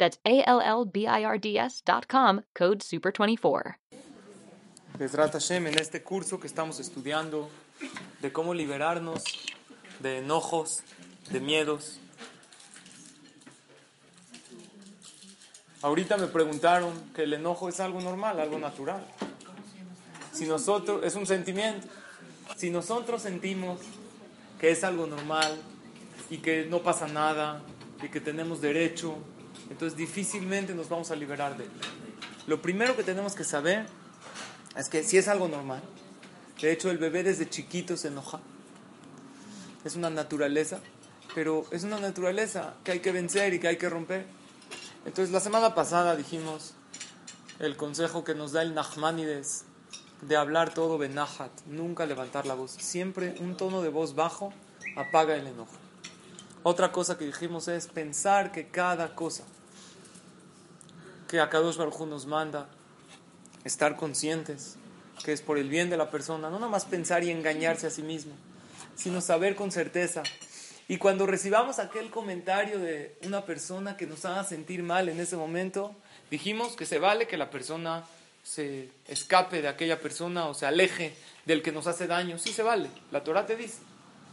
That's A-L-L-B-I-R-D-S dot com, code SUPER24. Besrat Hashem, en este curso que estamos estudiando de cómo liberarnos de enojos, de miedos. Ahorita me preguntaron que el enojo es algo normal, algo natural. Si nosotros, es un sentimiento. Si nosotros sentimos que es algo normal y que no pasa nada y que tenemos derecho, entonces difícilmente nos vamos a liberar de él. Lo primero que tenemos que saber es que si es algo normal, de hecho el bebé desde chiquito se enoja, es una naturaleza, pero es una naturaleza que hay que vencer y que hay que romper. Entonces la semana pasada dijimos el consejo que nos da el Nachmanides de hablar todo benahat, nunca levantar la voz, siempre un tono de voz bajo apaga el enojo. Otra cosa que dijimos es pensar que cada cosa que Akadosh Baruj nos manda, estar conscientes que es por el bien de la persona, no nada más pensar y engañarse a sí mismo, sino saber con certeza. Y cuando recibamos aquel comentario de una persona que nos haga sentir mal en ese momento, dijimos que se vale que la persona se escape de aquella persona o se aleje del que nos hace daño. Sí se vale. La Torah te dice,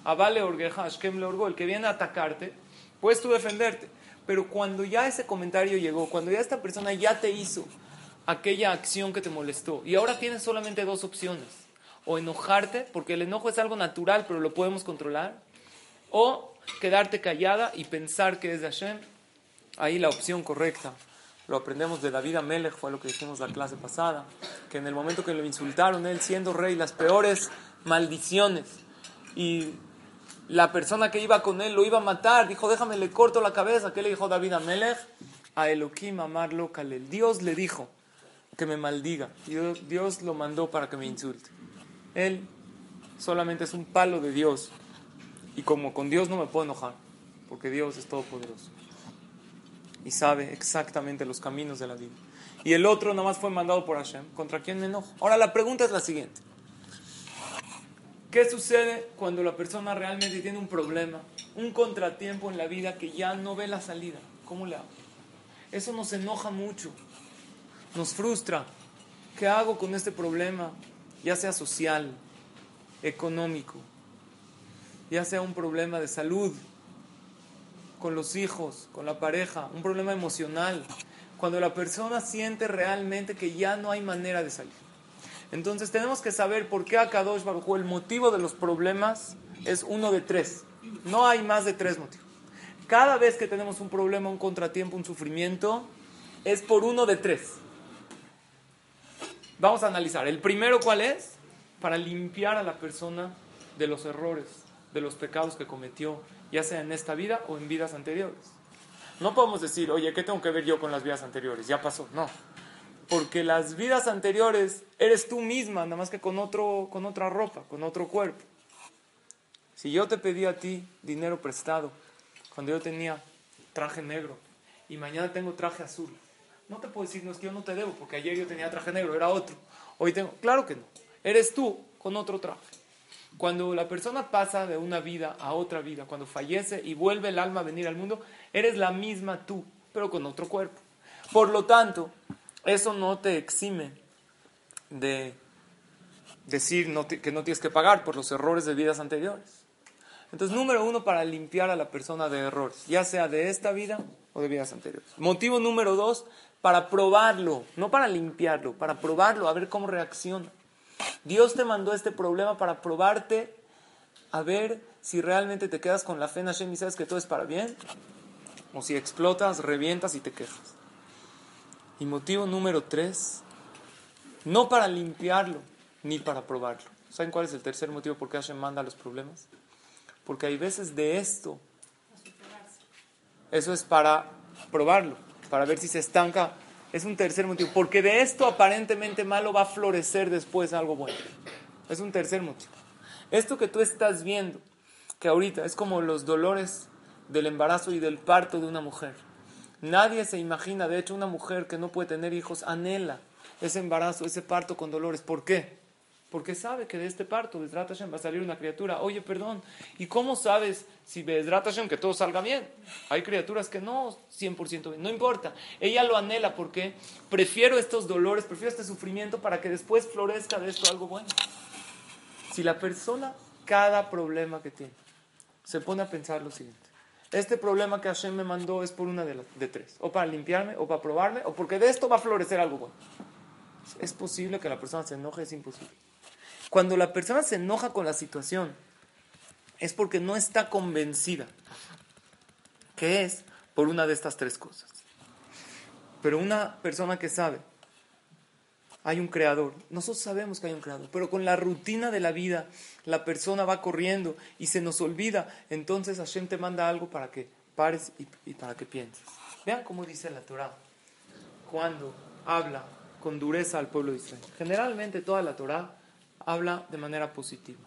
Avale orgeja, le orgo, el que viene a atacarte, puedes tú defenderte. Pero cuando ya ese comentario llegó, cuando ya esta persona ya te hizo aquella acción que te molestó, y ahora tienes solamente dos opciones, o enojarte, porque el enojo es algo natural, pero lo podemos controlar, o quedarte callada y pensar que es de Hashem, ahí la opción correcta. Lo aprendemos de David Amelech, fue lo que dijimos la clase pasada, que en el momento que lo insultaron, él siendo rey, las peores maldiciones, y la persona que iba con él lo iba a matar, dijo, déjame, le corto la cabeza. ¿Qué le dijo David a Melech? A Elohim amarlo Kalel. Dios le dijo que me maldiga. Dios, Dios lo mandó para que me insulte. Él solamente es un palo de Dios. Y como con Dios no me puedo enojar, porque Dios es todopoderoso. Y sabe exactamente los caminos de la vida. Y el otro nada más fue mandado por Hashem. ¿Contra quién me enojo? Ahora la pregunta es la siguiente. ¿Qué sucede cuando la persona realmente tiene un problema, un contratiempo en la vida que ya no ve la salida? ¿Cómo le hago? Eso nos enoja mucho, nos frustra. ¿Qué hago con este problema? Ya sea social, económico, ya sea un problema de salud, con los hijos, con la pareja, un problema emocional. Cuando la persona siente realmente que ya no hay manera de salir. Entonces tenemos que saber por qué Akadosh Baruj el motivo de los problemas es uno de tres. No hay más de tres motivos. Cada vez que tenemos un problema, un contratiempo, un sufrimiento, es por uno de tres. Vamos a analizar. El primero, ¿cuál es? Para limpiar a la persona de los errores, de los pecados que cometió, ya sea en esta vida o en vidas anteriores. No podemos decir, oye, ¿qué tengo que ver yo con las vidas anteriores? Ya pasó. No porque las vidas anteriores eres tú misma, nada más que con, otro, con otra ropa, con otro cuerpo. Si yo te pedí a ti dinero prestado cuando yo tenía traje negro y mañana tengo traje azul, no te puedo decir, no es que yo no te debo, porque ayer yo tenía traje negro, era otro. Hoy tengo, claro que no, eres tú con otro traje. Cuando la persona pasa de una vida a otra vida, cuando fallece y vuelve el alma a venir al mundo, eres la misma tú, pero con otro cuerpo. Por lo tanto, eso no te exime de decir que no tienes que pagar por los errores de vidas anteriores. Entonces, número uno, para limpiar a la persona de errores, ya sea de esta vida o de vidas anteriores. Motivo número dos, para probarlo, no para limpiarlo, para probarlo, a ver cómo reacciona. Dios te mandó este problema para probarte, a ver si realmente te quedas con la fe en Hashem y sabes que todo es para bien, o si explotas, revientas y te quejas. Y motivo número tres, no para limpiarlo, ni para probarlo. ¿Saben cuál es el tercer motivo por qué Hashem manda los problemas? Porque hay veces de esto, eso es para probarlo, para ver si se estanca. Es un tercer motivo, porque de esto aparentemente malo va a florecer después algo bueno. Es un tercer motivo. Esto que tú estás viendo, que ahorita es como los dolores del embarazo y del parto de una mujer. Nadie se imagina, de hecho, una mujer que no puede tener hijos anhela ese embarazo, ese parto con dolores. ¿Por qué? Porque sabe que de este parto, de Hashem, va a salir una criatura. Oye, perdón, ¿y cómo sabes si Bezrat Hashem que todo salga bien? Hay criaturas que no 100% bien, no importa. Ella lo anhela porque prefiero estos dolores, prefiero este sufrimiento para que después florezca de esto algo bueno. Si la persona, cada problema que tiene, se pone a pensar lo siguiente. Este problema que Hashem me mandó es por una de, de tres. O para limpiarme, o para probarme, o porque de esto va a florecer algo bueno. Es posible que la persona se enoje, es imposible. Cuando la persona se enoja con la situación, es porque no está convencida que es por una de estas tres cosas. Pero una persona que sabe, hay un creador, nosotros sabemos que hay un creador, pero con la rutina de la vida, la persona va corriendo y se nos olvida, entonces Hashem te manda algo para que pares y, para que pienses. Vean cómo dice la Torah cuando habla con dureza al pueblo de Israel. Generalmente toda la Torah habla de manera positiva.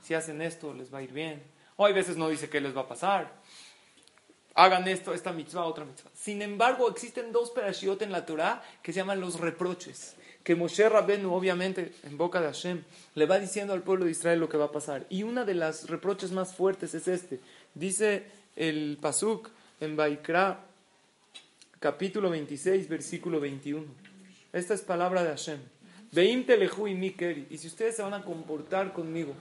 Si hacen esto, les va a ir bien. O hay veces no dice qué les va a pasar. Hagan esto, esta mitzvah, otra mitzvah. Sin embargo, existen dos perashiot en la Torah que se llaman los reproches. Que Moshe Rabenu, obviamente, en boca de Hashem, le va diciendo al pueblo de Israel lo que va a pasar. Y una de las reproches más fuertes es este. Dice el Pasuk en Baikra, capítulo 26, versículo 21. Esta es palabra de Hashem. Veim telehu y mi keri. Y si ustedes se van a comportar conmigo,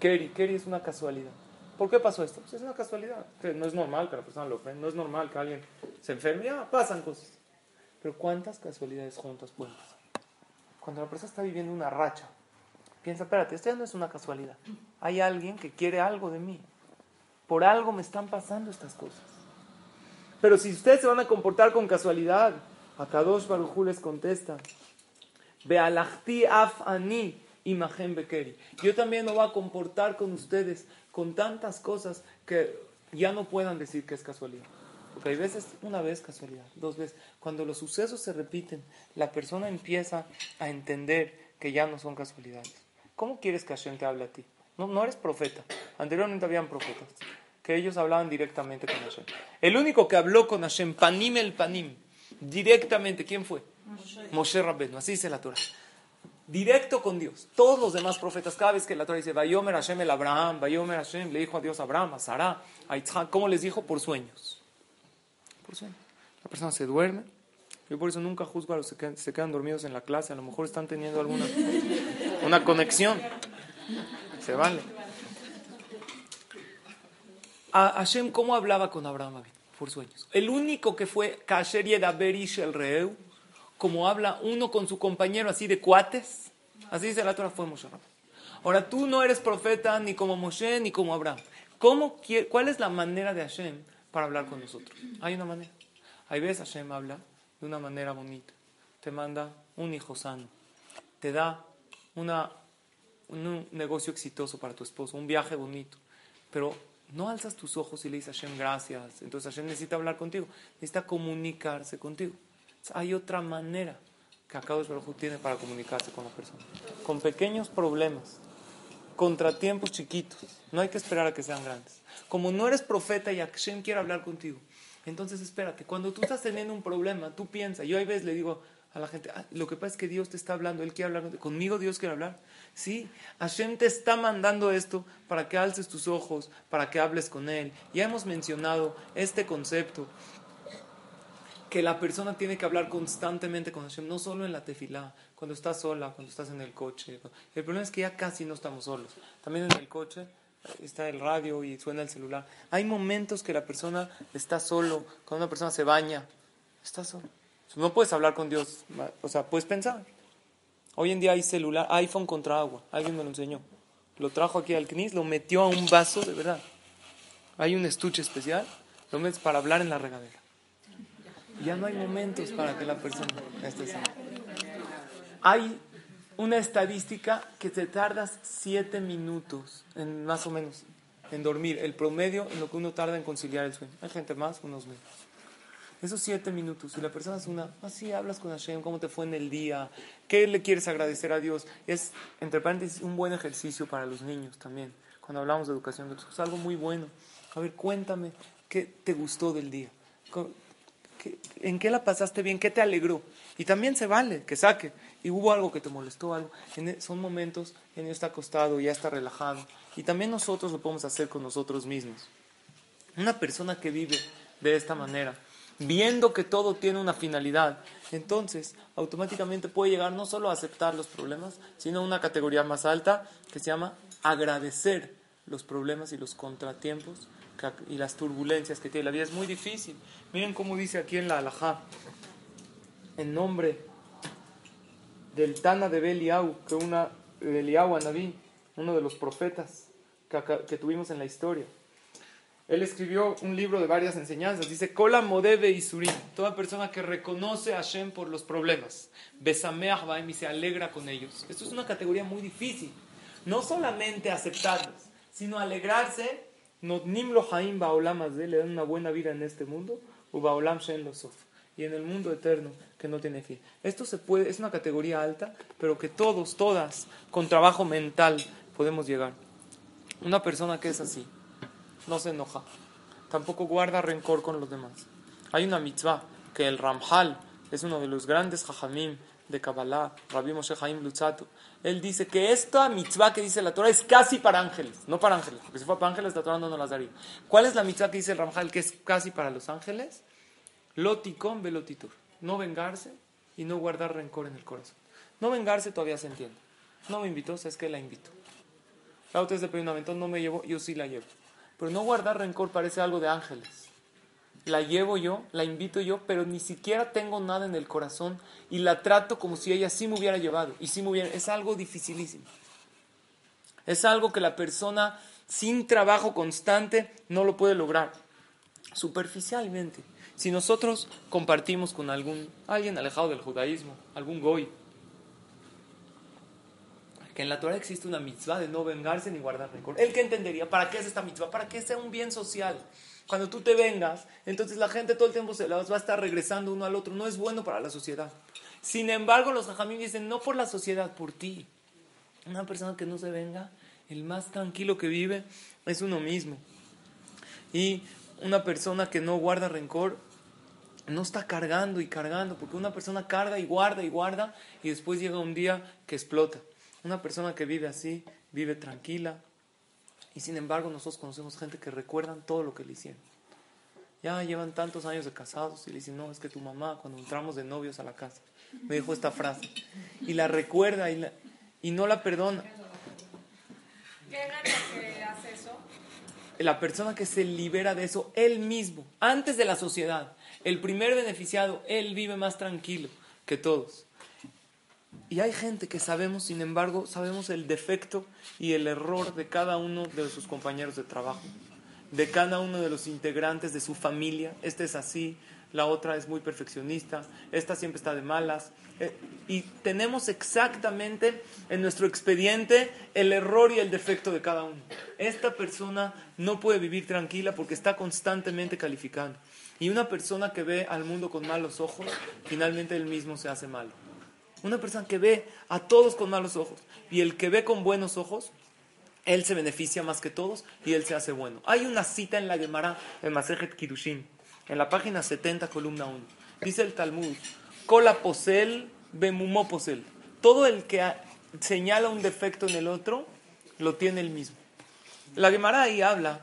keri, keri es una casualidad. ¿Por qué pasó esto? Pues es una casualidad. No es normal que la persona lo ofenda, no es normal que alguien se enferme, ya pasan cosas. Pero ¿cuántas casualidades juntas pueden pasar? Cuando la persona está viviendo una racha, piensa, espérate, esto ya no es una casualidad. Hay alguien que quiere algo de mí. Por algo me están pasando estas cosas. Pero si ustedes se van a comportar con casualidad, a Kadosh Baruj les contesta, af ani imagen bekeri. Yo también no voy a comportar con ustedes con tantas cosas que ya no puedan decir que es casualidad. Porque hay veces, una vez casualidad, dos veces. Cuando los sucesos se repiten, la persona empieza a entender que ya no son casualidades. ¿Cómo quieres que Hashem te hable a ti? No, no eres profeta. Anteriormente habían profetas, que ellos hablaban directamente con Hashem. El único que habló con Hashem, panim el panim, directamente, ¿quién fue? Moshe Rabbeinu, así dice la Torah. Directo con Dios. Todos los demás profetas, cada vez que la Torah dice, Vayomer Hashem el Abraham, Vayomer Hashem, le dijo a Dios a Abraham, a Sarah, a Yitzhak, ¿cómo les dijo? Por sueños. La persona se duerme. Yo por eso nunca juzgo a los que se quedan dormidos en la clase. A lo mejor están teniendo alguna una conexión. Se vale. A Hashem, ¿cómo hablaba con Abraham? Por sueños. El único que fue Kasher Yedaberish el Reu, como habla uno con su compañero así de cuates. Así dice la Torah, fue Moshe Ahora tú no eres profeta ni como Moshe ni como Abraham. ¿Cómo, ¿Cuál es la manera de Hashem para hablar con nosotros? Hay una manera. Hay veces Hashem habla de una manera bonita. Te manda un hijo sano. Te da una, un negocio exitoso para tu esposo, un viaje bonito. Pero no alzas tus ojos y le dices a Hashem gracias. Entonces Hashem necesita hablar contigo. Necesita comunicarse contigo. Hay otra manera que Akadosh Baruj tiene para comunicarse con la persona. Con pequeños problemas, contratiempos chiquitos. No hay que esperar a que sean grandes. Como no eres profeta y Hashem quiere hablar contigo, entonces espérate. Cuando tú estás teniendo un problema, tú piensas. Yo a veces le digo a la gente, ah, lo que pasa es que Dios te está hablando, Él quiere hablar. Conmigo Dios quiere hablar. Sí, Hashem te está mandando esto para que alces tus ojos, para que hables con Él. Ya hemos mencionado este concepto que la persona tiene que hablar constantemente con Hashem, no solo en la tefilá, cuando estás sola, cuando estás en el coche. El problema es que ya casi no estamos solos. También en el coche está el radio y suena el celular. Hay momentos que la persona está solo, cuando una persona se baña, está solo. No puedes hablar con Dios, o sea, puedes pensar. Hoy en día hay celular, iPhone contra agua, alguien me lo enseñó. Lo trajo aquí al CNIS, lo metió a un vaso, de verdad. Hay un estuche especial, lo metes para hablar en la regadera. Ya no hay momentos para que la persona esté sana. Hay una estadística que te tardas siete minutos, en, más o menos, en dormir. El promedio en lo que uno tarda en conciliar el sueño. Hay gente más, unos menos. Esos siete minutos, si la persona es una, así hablas con Hashem, cómo te fue en el día, qué le quieres agradecer a Dios, es, entre paréntesis, un buen ejercicio para los niños también. Cuando hablamos de educación, es algo muy bueno. A ver, cuéntame, ¿qué te gustó del día? ¿En qué la pasaste bien? ¿Qué te alegró? Y también se vale que saque. Y hubo algo que te molestó, algo. E, son momentos en que está acostado, ya está relajado. Y también nosotros lo podemos hacer con nosotros mismos. Una persona que vive de esta manera, viendo que todo tiene una finalidad, entonces automáticamente puede llegar no solo a aceptar los problemas, sino a una categoría más alta que se llama agradecer los problemas y los contratiempos y las turbulencias que tiene la vida. Es muy difícil. Miren cómo dice aquí en la Alajá, en nombre del Tana de Beliau, que una Beliau Anabí, uno de los profetas que, tuvimos en la historia. Él escribió un libro de varias enseñanzas. Dice, Kola Modebe y Surim. Toda persona que reconoce a Hashem por los problemas. Besameach y se alegra con ellos. Esto es una categoría muy difícil. No solamente aceptarlos, sino alegrarse Notnim Haim le dan una buena vida en este mundo, Ubaolam Shen y en el mundo eterno que no tiene fin. Esto se puede, es una categoría alta, pero que todos, todas, con trabajo mental podemos llegar. Una persona que es así, no se enoja, tampoco guarda rencor con los demás. Hay una mitzvah que el Ramjal es uno de los grandes jajamim de Kabbalah, Rabbi Moshe Haim Lutzato, él dice que esta mitzvah que dice la Torah es casi para ángeles, no para ángeles, porque si fuera para ángeles la Torah no nos las daría. ¿Cuál es la mitzvah que dice el Ramjal que es casi para los ángeles? Loticón velotitur, no vengarse y no guardar rencor en el corazón. No vengarse todavía se entiende. No me invitó, es que la invito. La otra es de no me llevo, yo sí la llevo. Pero no guardar rencor parece algo de ángeles la llevo yo, la invito yo, pero ni siquiera tengo nada en el corazón y la trato como si ella sí me hubiera llevado y sí hubiera... Es algo dificilísimo. Es algo que la persona sin trabajo constante no lo puede lograr. Superficialmente. Si nosotros compartimos con algún alguien alejado del judaísmo, algún goy, que en la Torah existe una mitzvah de no vengarse ni guardar rencor. ¿El que entendería? ¿Para qué es esta mitzvah? Para que sea un bien social. Cuando tú te vengas, entonces la gente todo el tiempo se las va a estar regresando uno al otro. No es bueno para la sociedad. Sin embargo, los jajamín dicen, no por la sociedad, por ti. Una persona que no se venga, el más tranquilo que vive es uno mismo. Y una persona que no guarda rencor, no está cargando y cargando, porque una persona carga y guarda y guarda y después llega un día que explota. Una persona que vive así, vive tranquila, y sin embargo, nosotros conocemos gente que recuerdan todo lo que le hicieron. Ya llevan tantos años de casados y le dicen, no, es que tu mamá, cuando entramos de novios a la casa, me dijo esta frase. Y la recuerda y, la, y no la perdona. ¿Qué que hace eso? La persona que se libera de eso, él mismo, antes de la sociedad, el primer beneficiado, él vive más tranquilo que todos. Y hay gente que sabemos, sin embargo, sabemos el defecto y el error de cada uno de sus compañeros de trabajo, de cada uno de los integrantes de su familia. Este es así, la otra es muy perfeccionista, esta siempre está de malas. Eh, y tenemos exactamente en nuestro expediente el error y el defecto de cada uno. Esta persona no puede vivir tranquila porque está constantemente calificando. Y una persona que ve al mundo con malos ojos, finalmente él mismo se hace malo. Una persona que ve a todos con malos ojos. Y el que ve con buenos ojos, él se beneficia más que todos y él se hace bueno. Hay una cita en la Gemara de Masejet Kirushin, en la página 70, columna 1. Dice el Talmud, Kola posel, bemumó posel. Todo el que señala un defecto en el otro, lo tiene él mismo. La Gemara ahí habla,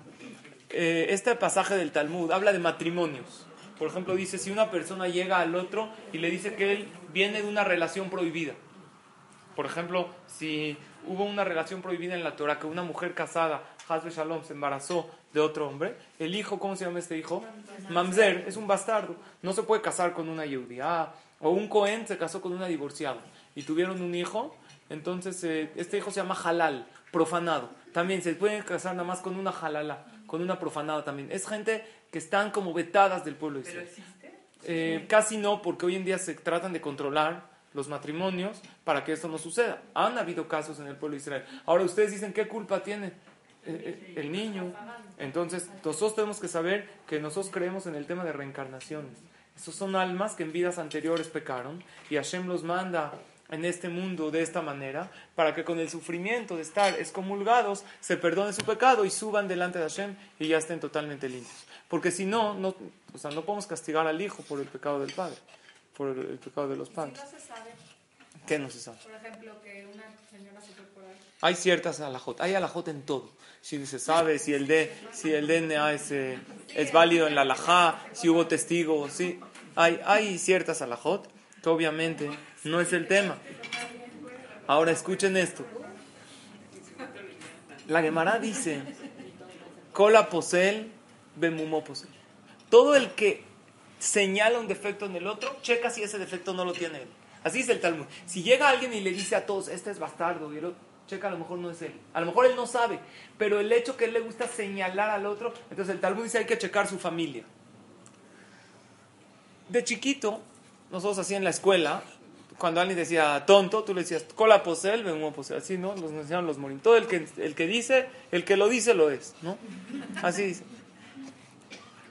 eh, este pasaje del Talmud, habla de matrimonios. Por ejemplo, dice, si una persona llega al otro y le dice que él viene de una relación prohibida. Por ejemplo, si hubo una relación prohibida en la Torah, que una mujer casada Hazbe Shalom, se embarazó de otro hombre, el hijo, ¿cómo se llama este hijo? Mamzer, es un bastardo. No se puede casar con una yehudía. O un Cohen se casó con una divorciada y tuvieron un hijo, entonces eh, este hijo se llama halal, profanado. También se pueden casar nada más con una halala, con una profanada también. Es gente que están como vetadas del pueblo de Israel. Eh, casi no, porque hoy en día se tratan de controlar los matrimonios para que esto no suceda. Han habido casos en el pueblo de Israel. Ahora ustedes dicen, ¿qué culpa tiene eh, el niño? Entonces, nosotros tenemos que saber que nosotros creemos en el tema de reencarnaciones. Estos son almas que en vidas anteriores pecaron y Hashem los manda en este mundo de esta manera para que con el sufrimiento de estar excomulgados se perdone su pecado y suban delante de Hashem y ya estén totalmente limpios. Porque si no, no, o sea, no podemos castigar al hijo por el pecado del padre, por el, el pecado de los padres. Si no se sabe, ¿Qué no se sabe? por ejemplo, que una señora se fue por ahí. Hay ciertas alajot, hay alajot en todo. Si se sabe si el, de, si el DNA es, eh, es válido en la alajá, si hubo testigos, sí. Hay, hay ciertas alajot que obviamente no es el tema. Ahora escuchen esto. La Gemara dice, cola posel, bemumó posel. Todo el que señala un defecto en el otro, checa si ese defecto no lo tiene él. Así es el Talmud. Si llega alguien y le dice a todos, este es bastardo, y el otro, checa, a lo mejor no es él. A lo mejor él no sabe, pero el hecho que él le gusta señalar al otro, entonces el Talmud dice hay que checar su familia. De chiquito, nosotros así en la escuela, cuando alguien decía tonto, tú le decías cola posel, vengo posel, así, ¿no? Los enseñaron los morín. Todo el que, el que dice, el que lo dice lo es, ¿no? Así dice.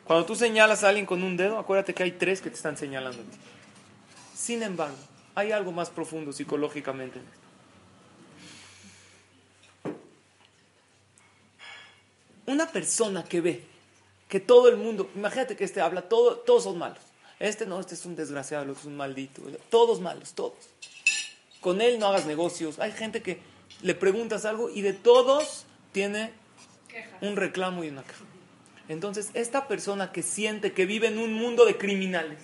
Cuando tú señalas a alguien con un dedo, acuérdate que hay tres que te están señalando a ti. Sin embargo, hay algo más profundo psicológicamente. en esto. Una persona que ve que todo el mundo, imagínate que este habla, todo, todos son malos. Este no, este es un desgraciado, el otro es un maldito. Todos malos, todos. Con él no hagas negocios. Hay gente que le preguntas algo y de todos tiene un reclamo y una queja. Entonces, esta persona que siente que vive en un mundo de criminales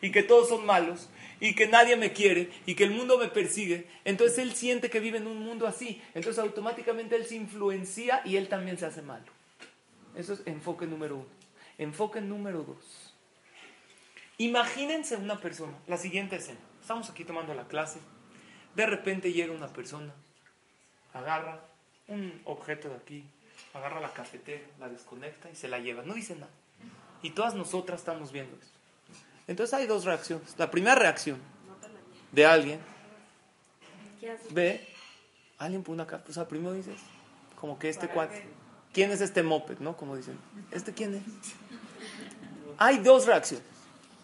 y que todos son malos y que nadie me quiere y que el mundo me persigue, entonces él siente que vive en un mundo así. Entonces, automáticamente él se influencia y él también se hace malo. Eso es enfoque número uno. Enfoque número dos. Imagínense una persona, la siguiente escena. Estamos aquí tomando la clase. De repente llega una persona, agarra un objeto de aquí, agarra la cafetera, la desconecta y se la lleva. No dice nada. Y todas nosotras estamos viendo eso. Entonces hay dos reacciones. La primera reacción de alguien ve, alguien pone una cafetera. O sea, primero dices, como que este cuate. ¿Quién es este moped? ¿No? Como dicen. ¿Este quién es? Hay dos reacciones.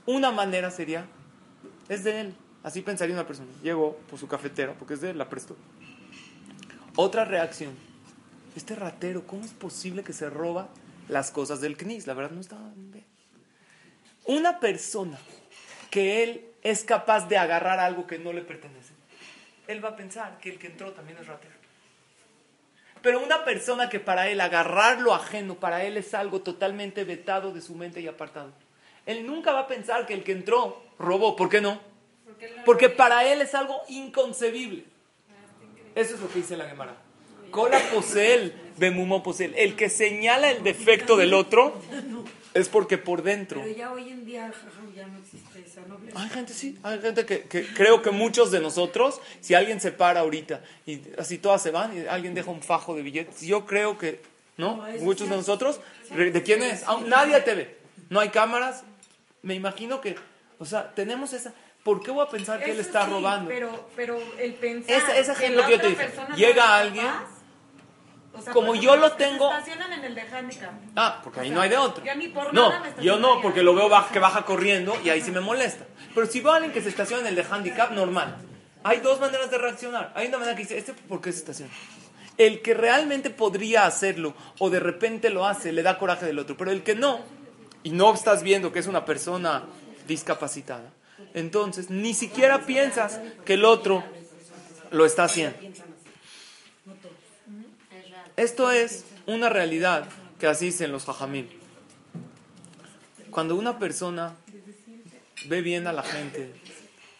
Una manera sería, es de él. Así pensaría una persona. Llegó por su cafetera, porque es de él, la prestó. Otra reacción. Este ratero, ¿cómo es posible que se roba las cosas del CNIS? La verdad no estaba bien. Una persona que él es capaz de agarrar algo que no le pertenece, él va a pensar que el que entró también es ratero. Pero una persona que para él agarrar lo ajeno, para él es algo totalmente vetado de su mente y apartado. Él nunca va a pensar que el que entró robó. ¿Por qué no? Porque para él es algo inconcebible. Eso es lo que dice la Gemara. Cola posel, bemumo posel. El que señala el defecto del otro es porque por dentro. Pero ya hoy en día ya no existe esa nobleza. Hay gente, sí, hay gente que, que creo que muchos de nosotros, si alguien se para ahorita y así todas se van y alguien deja un fajo de billetes, yo creo que, ¿no? Muchos de nosotros, ¿de quién es? Nadie te ve. No hay cámaras. Me imagino que, o sea, tenemos esa. ¿Por qué voy a pensar que él está sí, robando? Pero, pero el pensar. Ese que ejemplo la que yo te dije. Llega alguien, capaz, o sea, como yo lo se tengo- estacionan en el de handicap. Ah, porque ahí O sea, no hay de otra. yo ni por no, nada me yo no, porque lo veo que baja corriendo y ahí sí me molesta. Pero si veo a alguien que se estaciona en el de handicap, normal. Hay dos maneras de reaccionar. Hay una manera que dice, ¿este por qué se estaciona? El que realmente podría hacerlo o de repente lo hace, le da coraje del otro. Pero el que no, y no estás viendo que es una persona discapacitada, entonces ni siquiera piensas que el otro lo está haciendo. Esto es una realidad que así dicen los jajamim. Cuando una persona ve bien a la gente,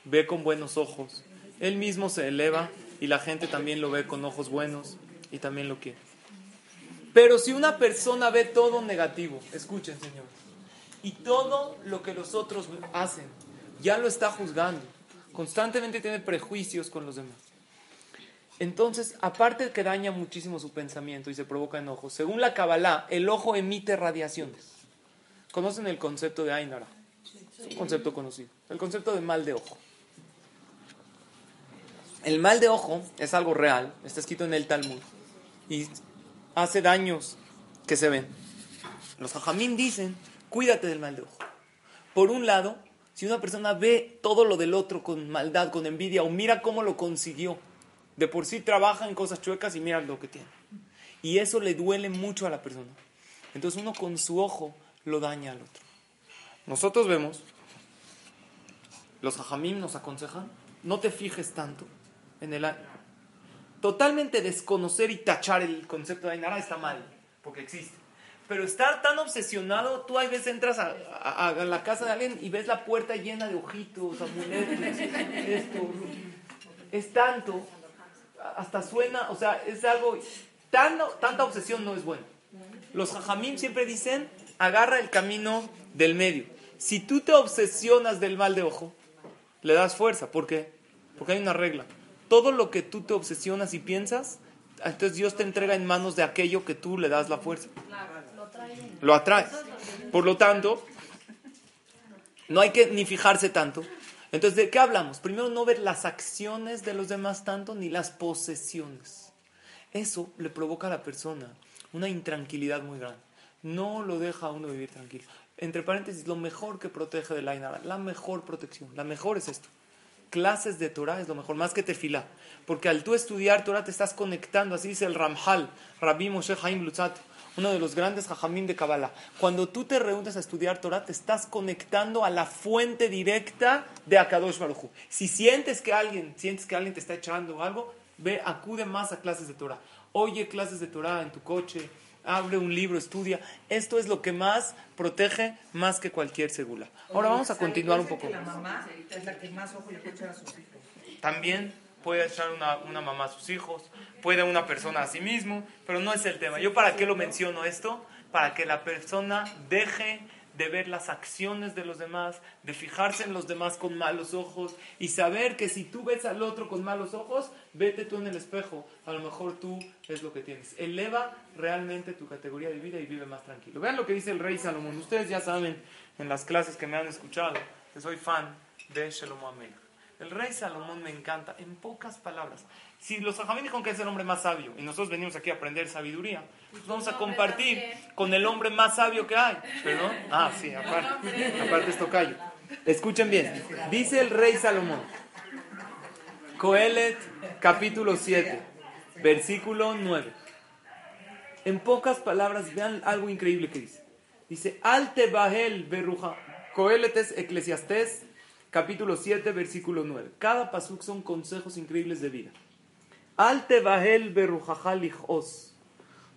ve con buenos ojos, él mismo se eleva y la gente también lo ve con ojos buenos y también lo quiere. Pero si una persona ve todo negativo, escuchen, señor, y todo lo que los otros hacen, ya lo está juzgando, constantemente tiene prejuicios con los demás. Entonces, aparte de que daña muchísimo su pensamiento y se provoca enojo, según la Kabbalah, el ojo emite radiaciones. ¿Conocen el concepto de Ainara? Es un concepto conocido. El concepto de mal de ojo. El mal de ojo es algo real, está escrito en el Talmud. Y hace daños que se ven. Los hajamim dicen, cuídate del mal de ojo. Por un lado, si una persona ve todo lo del otro con maldad, con envidia, o mira cómo lo consiguió, de por sí trabaja en cosas chuecas y mira lo que tiene. Y eso le duele mucho a la persona. Entonces uno con su ojo lo daña al otro. Nosotros vemos, los hajamim nos aconsejan, no te fijes tanto en el Totalmente desconocer y tachar el concepto de Ainara está mal, porque existe. Pero estar tan obsesionado, tú a veces entras a, la casa de alguien y ves la puerta llena de ojitos, amuletos, esto. Es tanto, hasta suena, o sea, es algo, tan, tanta obsesión no es bueno. Los jajamim siempre dicen, agarra el camino del medio. Si tú te obsesionas del mal de ojo, le das fuerza. ¿Por qué? Porque hay una regla todo lo que tú te obsesionas y piensas, entonces Dios te entrega en manos de aquello que tú le das la fuerza. Lo atraes. Por lo tanto, no hay que ni fijarse tanto. Entonces, ¿de qué hablamos? Primero, no ver las acciones de los demás tanto, ni las posesiones. Eso le provoca a la persona una intranquilidad muy grande. No lo deja a uno vivir tranquilo. Entre paréntesis, lo mejor que protege de la inara, la mejor protección, la mejor es esto clases de Torah es lo mejor, más que tefilá. Porque al tú estudiar Torah te estás conectando, así dice el Ramjal, Rabbi Moshe Haim Lutzat, uno de los grandes jajamín de Kabbalah. Cuando tú te reúnes a estudiar Torah, te estás conectando a la fuente directa de Akadosh Baruj Si sientes que alguien, sientes que alguien te está echando algo, ve, acude más a clases de Torah. Oye clases de Torah en tu coche, abre un libro, estudia. Esto es lo que más protege más que cualquier segula. Ahora vamos a continuar un poco. También puede echar una, una, mamá a sus hijos, puede una persona a sí mismo, pero no es el tema. ¿Yo para qué lo menciono esto? Para que la persona deje de ver las acciones de los demás, de fijarse en los demás con malos ojos y saber que si tú ves al otro con malos ojos, vete tú en el espejo, a lo mejor tú es lo que tienes. Eleva realmente tu categoría de vida y vive más tranquilo. Vean lo que dice el rey Salomón. Ustedes ya saben en las clases que me han escuchado que soy fan de Shalom. El rey Salomón me encanta, en pocas palabras. Si los ajamín dijeron que es el hombre más sabio y nosotros venimos aquí a aprender sabiduría, pues vamos a compartir con el hombre más sabio que hay. ¿Perdón? Ah, sí, aparte, aparte esto callo. Escuchen bien. Dice el rey Salomón, Coelet capítulo 7, versículo 9. En pocas palabras, vean algo increíble que dice. Dice, Alte Bahel Berruja. Coelet es Eclesiastés capítulo 7, versículo 9. Cada pasuk son consejos increíbles de vida. Alte Bahel os.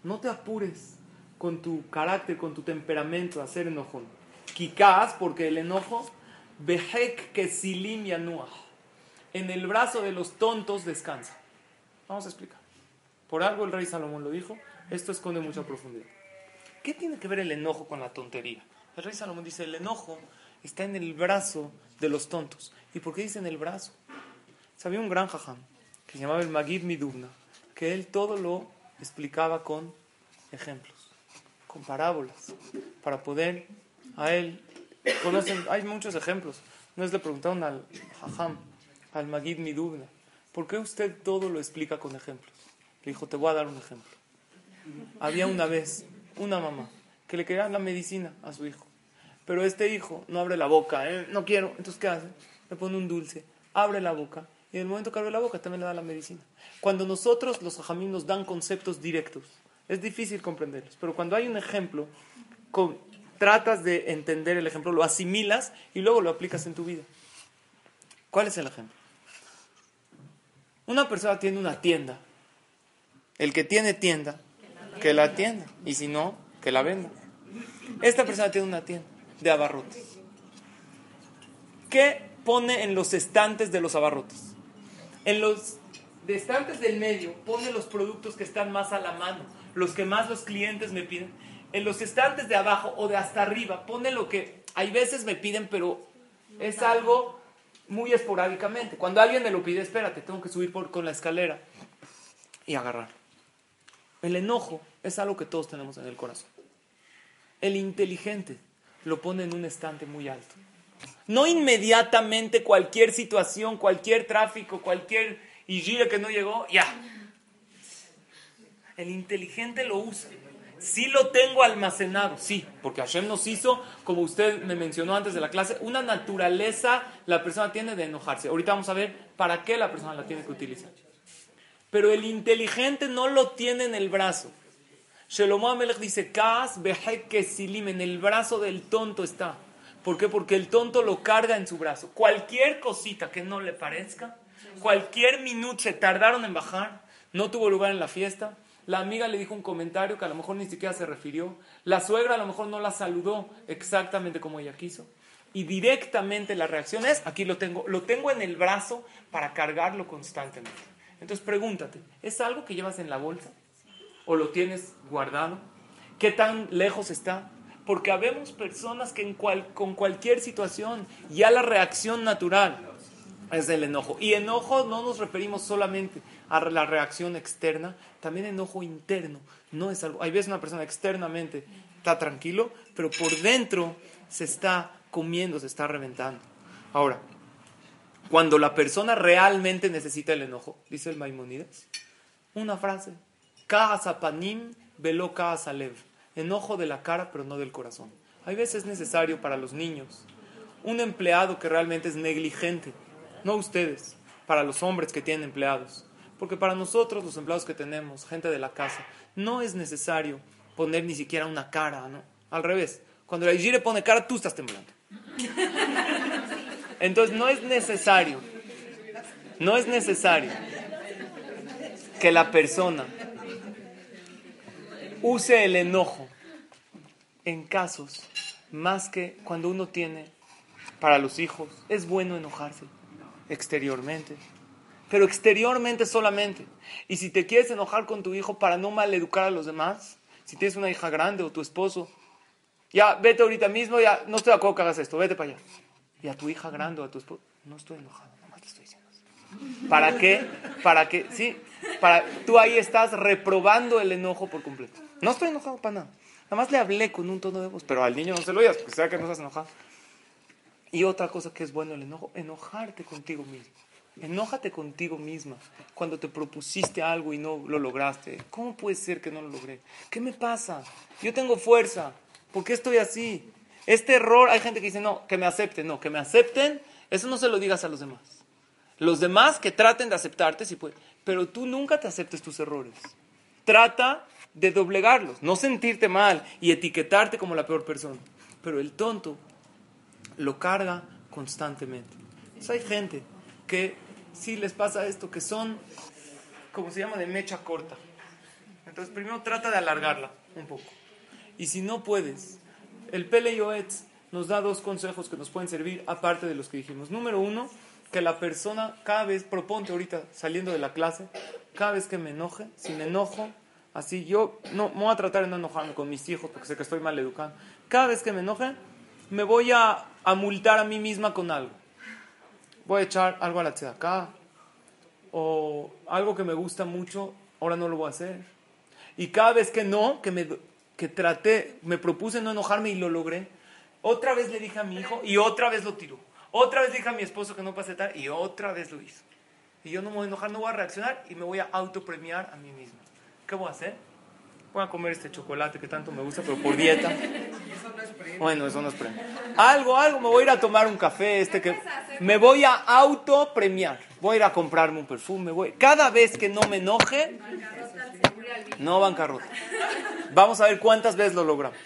No te apures con tu carácter, con tu temperamento a hacer enojón. Kikaz, porque el enojo, Behek Kesilim Yanuah. En el brazo de los tontos descansa. Vamos a explicar. Por algo el rey Salomón lo dijo. Esto esconde mucha profundidad. ¿Qué tiene que ver el enojo con la tontería? El rey Salomón dice, el enojo está en el brazo de los tontos. ¿Y por qué dice en el brazo? Sabía un gran jajam se llamaba el Magid Midubna, que él todo lo explicaba con ejemplos, con parábolas, para poder a él, conocen, hay muchos ejemplos. No es le preguntaron al Jajam, al Magid Midubna, ¿por qué usted todo lo explica con ejemplos? Le dijo, te voy a dar un ejemplo. Había una vez una mamá que le quería la medicina a su hijo, pero este hijo no abre la boca, ¿eh? no quiero, entonces ¿qué hace? Le pone un dulce, abre la boca y en el momento que abre la boca también le da la medicina. Cuando nosotros, los ajamim, nos dan conceptos directos, es difícil comprenderlos. Pero cuando hay un ejemplo, tratas de entender el ejemplo, lo asimilas y luego lo aplicas en tu vida. ¿Cuál es el ejemplo? Una persona tiene una tienda. El que tiene tienda, que la atienda. Y si no, que la venda. Esta persona tiene una tienda de abarrotes. ¿Qué pone en los estantes de los abarrotes? En los estantes del medio, pone los productos que están más a la mano, los que más los clientes me piden. En los estantes de abajo o de hasta arriba, pone lo que hay veces me piden, pero es algo muy esporádicamente. Cuando alguien me lo pide, espérate, tengo que subir por, con la escalera y agarrar. El enojo es algo que todos tenemos en el corazón. El inteligente lo pone en un estante muy alto. No inmediatamente cualquier situación, cualquier tráfico, cualquier y gire que no llegó, ya. El inteligente lo usa. Sí lo tengo almacenado, sí, porque Hashem nos hizo, como usted me mencionó antes de la clase, una naturaleza la persona tiene de enojarse. Ahorita vamos a ver para qué la persona la tiene que utilizar. Pero el inteligente no lo tiene en el brazo. Shelomo Amelech dice, Kaas en el brazo del tonto está. ¿Por qué? Porque el tonto lo carga en su brazo. Cualquier cosita que no le parezca, cualquier minuto se tardaron en bajar, no tuvo lugar en la fiesta, la amiga le dijo un comentario que a lo mejor ni siquiera se refirió, la suegra a lo mejor no la saludó exactamente como ella quiso, y directamente la reacción es, aquí lo tengo, lo tengo en el brazo para cargarlo constantemente. Entonces pregúntate, ¿es algo que llevas en la bolsa? ¿O lo tienes guardado? ¿Qué tan lejos está? Porque habemos personas que en con cualquier situación ya la reacción natural es el enojo. Y enojo no nos referimos solamente a la reacción externa, también enojo interno. No es algo. Hay veces una persona externamente está tranquilo, pero por dentro se está comiendo, se está reventando. Ahora, cuando la persona realmente necesita el enojo, dice el Maimonides, una frase: panim velo lev enojo de la cara, pero no del corazón. Hay veces necesario para los niños un empleado que realmente es negligente, no ustedes, para los hombres que tienen empleados. Porque para nosotros, los empleados que tenemos, gente de la casa, no es necesario poner ni siquiera una cara, ¿no? Al revés, cuando la Igire pone cara, tú estás temblando. Entonces no es necesario, no es necesario que la persona use el enojo en casos más que cuando uno tiene para los hijos. Es bueno enojarse exteriormente, pero exteriormente solamente. Y si te quieres enojar con tu hijo para no maleducar a los demás, si tienes una hija grande o tu esposo, ya vete ahorita mismo, ya no estoy de acuerdo que hagas esto, vete para allá. Y a tu hija grande o a tu esposo, no estoy enojado, nomás te estoy diciendo. ¿Para qué? Para que, sí, para, tú ahí estás reprobando el enojo por completo. No estoy enojado para nada. Nada más le hablé con un tono de voz, pero al niño no se lo oigas, porque sea que no estás enojado. Y otra cosa que es bueno el enojo, enojarte contigo mismo. Enójate contigo misma cuando te propusiste algo y no lo lograste. ¿Cómo puede ser que no lo logré? ¿Qué me pasa? Yo tengo fuerza. ¿Por qué estoy así? Este error, hay gente que dice, no, que me acepten. No, que me acepten, eso no se lo digas a los demás. Los demás que traten de aceptarte si pueden. Pero tú nunca te aceptes tus errores. Trata de doblegarlos, no sentirte mal y etiquetarte como la peor persona. Pero el tonto lo carga constantemente. hay gente que sí les pasa esto, que son, como se llama, de mecha corta. Entonces primero trata de alargarla un poco. Y si no puedes, el Pele nos da dos consejos que nos pueden servir aparte de los que dijimos. Número uno, que la persona cada vez, proponte ahorita saliendo de la clase, cada vez que me enoje, si me enojo, Así yo no me voy a tratar de no enojarme con mis hijos porque sé que estoy mal educado. Cada vez que me enoje, me voy a, multar a mí misma con algo. Voy a echar algo a la acá o algo que me gusta mucho, ahora no lo voy a hacer. Y cada vez que no, que me que traté, me propuse no enojarme y lo logré, otra vez le dije a mi hijo y otra vez lo tiró. Otra vez dije a mi esposo que no pase tal y otra vez lo hizo. Y yo no me voy a enojar, no voy a reaccionar y me voy a autopremiar a mí mismo. ¿Qué voy a hacer? Voy a comer este chocolate que tanto me gusta, pero por dieta. Bueno, eso no es premio. Algo, algo, me voy a ir a tomar un café, este que me voy a autopremiar. Voy a ir a comprarme un perfume, voy. Cada vez que no me enoje, no bancarrota. Vamos a ver cuántas veces lo logramos.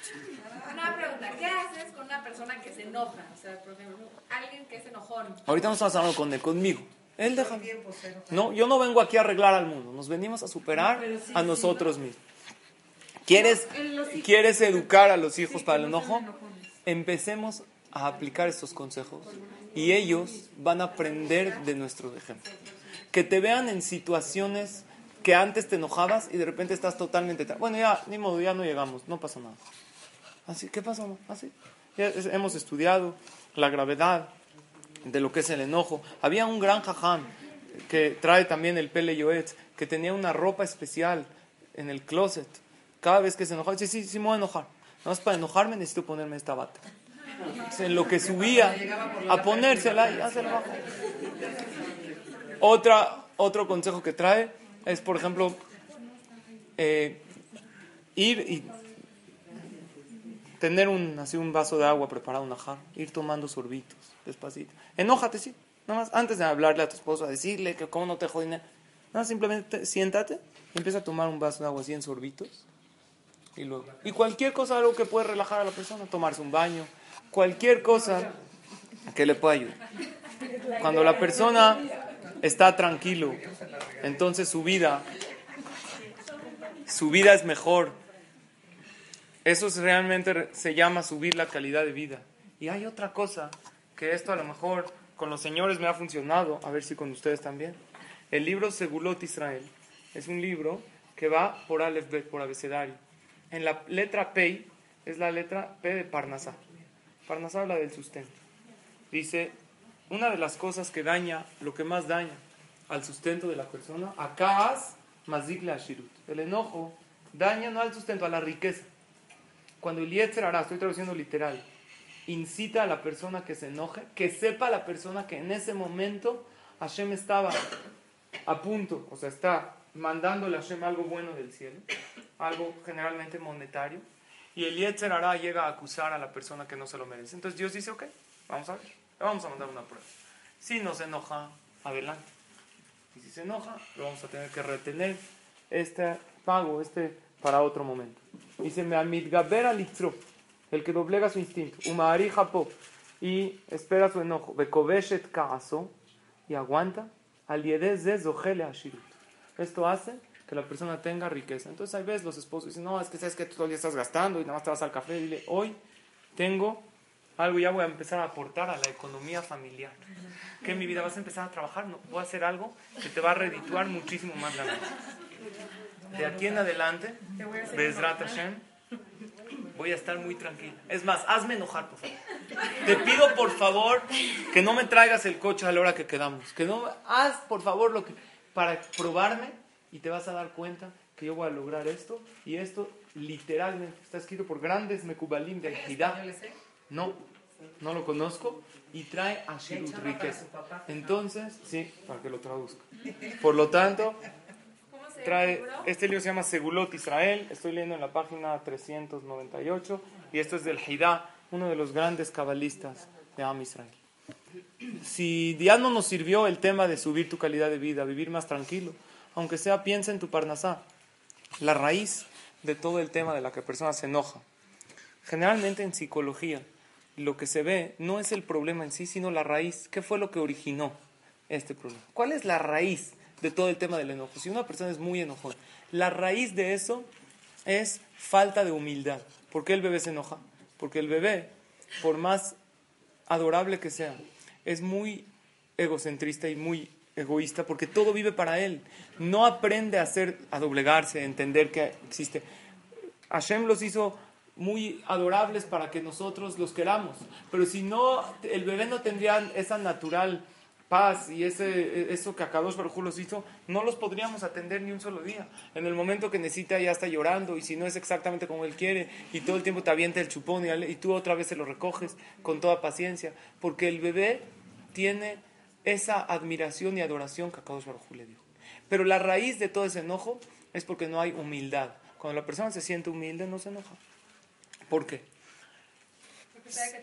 Una pregunta, ¿qué haces con una persona que se enoja? O sea, por ejemplo, alguien que es enojón. Ahorita no estamos hablando con él, conmigo. Él deja. No, yo no vengo aquí a arreglar al mundo. Nos venimos a superar a nosotros mismos. ¿Quieres, ¿Quieres educar a los hijos para el enojo? Empecemos a aplicar estos consejos y ellos van a aprender de nuestro ejemplo. que te vean en situaciones que antes te enojabas y de repente estás totalmente... Bueno, ya, ni modo, ya no llegamos, no pasa nada. Así, ¿qué pasa? Así. Ya es- hemos estudiado la gravedad de lo que es el enojo. Había un gran jajam que trae también el Pele Yoetz, que tenía una ropa especial en el closet. Cada vez que se enojaba, dice, sí, sí, me voy a enojar. Nada más para enojarme necesito ponerme esta bata. En lo que subía a ponérsela, ya se la bajó. Otra, otro consejo que trae es, por ejemplo, eh, ir y tener un, así un vaso de agua preparado, una jarra, ir tomando sorbitos, despacito. Enójate, sí, nada más, antes de hablarle a tu esposo, a decirle que cómo no te jodí nada, simplemente siéntate y empieza a tomar un vaso de agua así en sorbitos. Y luego, y cualquier cosa, algo que puede relajar a la persona, tomarse un baño, cualquier cosa que le pueda ayudar. Cuando la persona está tranquilo, entonces su vida, su vida es mejor. Eso es realmente se llama subir la calidad de vida. Y hay otra cosa que esto a lo mejor con los señores me ha funcionado, a ver si con ustedes también. El libro Segulot Israel es un libro que va por Aleph por abecedario. En la letra P es la letra P de Parnasá. Parnasá habla del sustento. Dice, una de las cosas que daña, lo que más daña al sustento de la persona, acá mazik la shirut. El enojo daña no al sustento, a la riqueza. Cuando el Yetzer hará, estoy traduciendo literal, incita a la persona que se enoje, que sepa la persona que en ese momento Hashem estaba a punto, o sea, está mandándole a Hashem algo bueno del cielo, algo generalmente monetario, y el Yetzer hará llega a acusar a la persona que no se lo merece. Entonces Dios dice, ok, vamos a ver, le vamos a mandar una prueba. Si no se enoja, adelante. Y si se enoja, lo vamos a tener que retener este pago, este para otro momento. Dice, el que doblega su instinto, y espera su enojo, y aguanta. Esto hace que la persona tenga riqueza. Entonces, hay veces los esposos dicen, no, es que sabes que tú todo el día estás gastando y nada más te vas al café. Dile, hoy tengo algo, ya voy a empezar a aportar a la economía familiar. Que en mi vida vas a empezar a trabajar, no, voy a hacer algo que te va a redituar muchísimo más la vida. De aquí en adelante, Bezrat Hashem, voy a estar muy tranquila. Es más, hazme enojar, por favor. Te pido, por favor, que no me traigas el coche a la hora que quedamos. Que no, haz, por favor, lo que para probarme y te vas a dar cuenta que yo voy a lograr esto y esto literalmente está escrito por grandes mekubalim de Ejidá. No, no lo conozco y trae Ashirut, riqueza. Entonces, sí, para que lo traduzca. Por lo tanto, ¿Cómo se llama el trae, este libro se llama Segulot Israel, estoy leyendo en la página 398 y esto es del Hidá, uno de los grandes cabalistas de Am Israel. Si ya no nos sirvió el tema de subir tu calidad de vida, vivir más tranquilo, aunque sea piensa en tu parnasá, la raíz de todo el tema de la que la persona se enoja. Generalmente en psicología lo que se ve no es el problema en sí, sino la raíz. ¿Qué fue lo que originó este problema? ¿Cuál es la raíz de todo el tema del enojo? Si una persona es muy enojona, la raíz de eso es falta de humildad. ¿Por qué el bebé se enoja? Porque el bebé, por más adorable que sea, es muy egocentrista y muy egoísta porque todo vive para él. No aprende a hacer, a doblegarse, a entender que existe. Hashem los hizo muy adorables para que nosotros los queramos. Pero si no, el bebé no tendría esa natural paz y ese, eso que Akadosh Baruj los hizo, no los podríamos atender ni un solo día. En el momento que necesita ya está llorando y si no es exactamente como él quiere y todo el tiempo te avienta el chupón y, y tú otra vez se lo recoges con toda paciencia. Porque el bebé tiene esa admiración y adoración que Akadosh Baruj le dio. Pero la raíz de todo ese enojo es porque no hay humildad. Cuando la persona se siente humilde, no se enoja. ¿Por qué?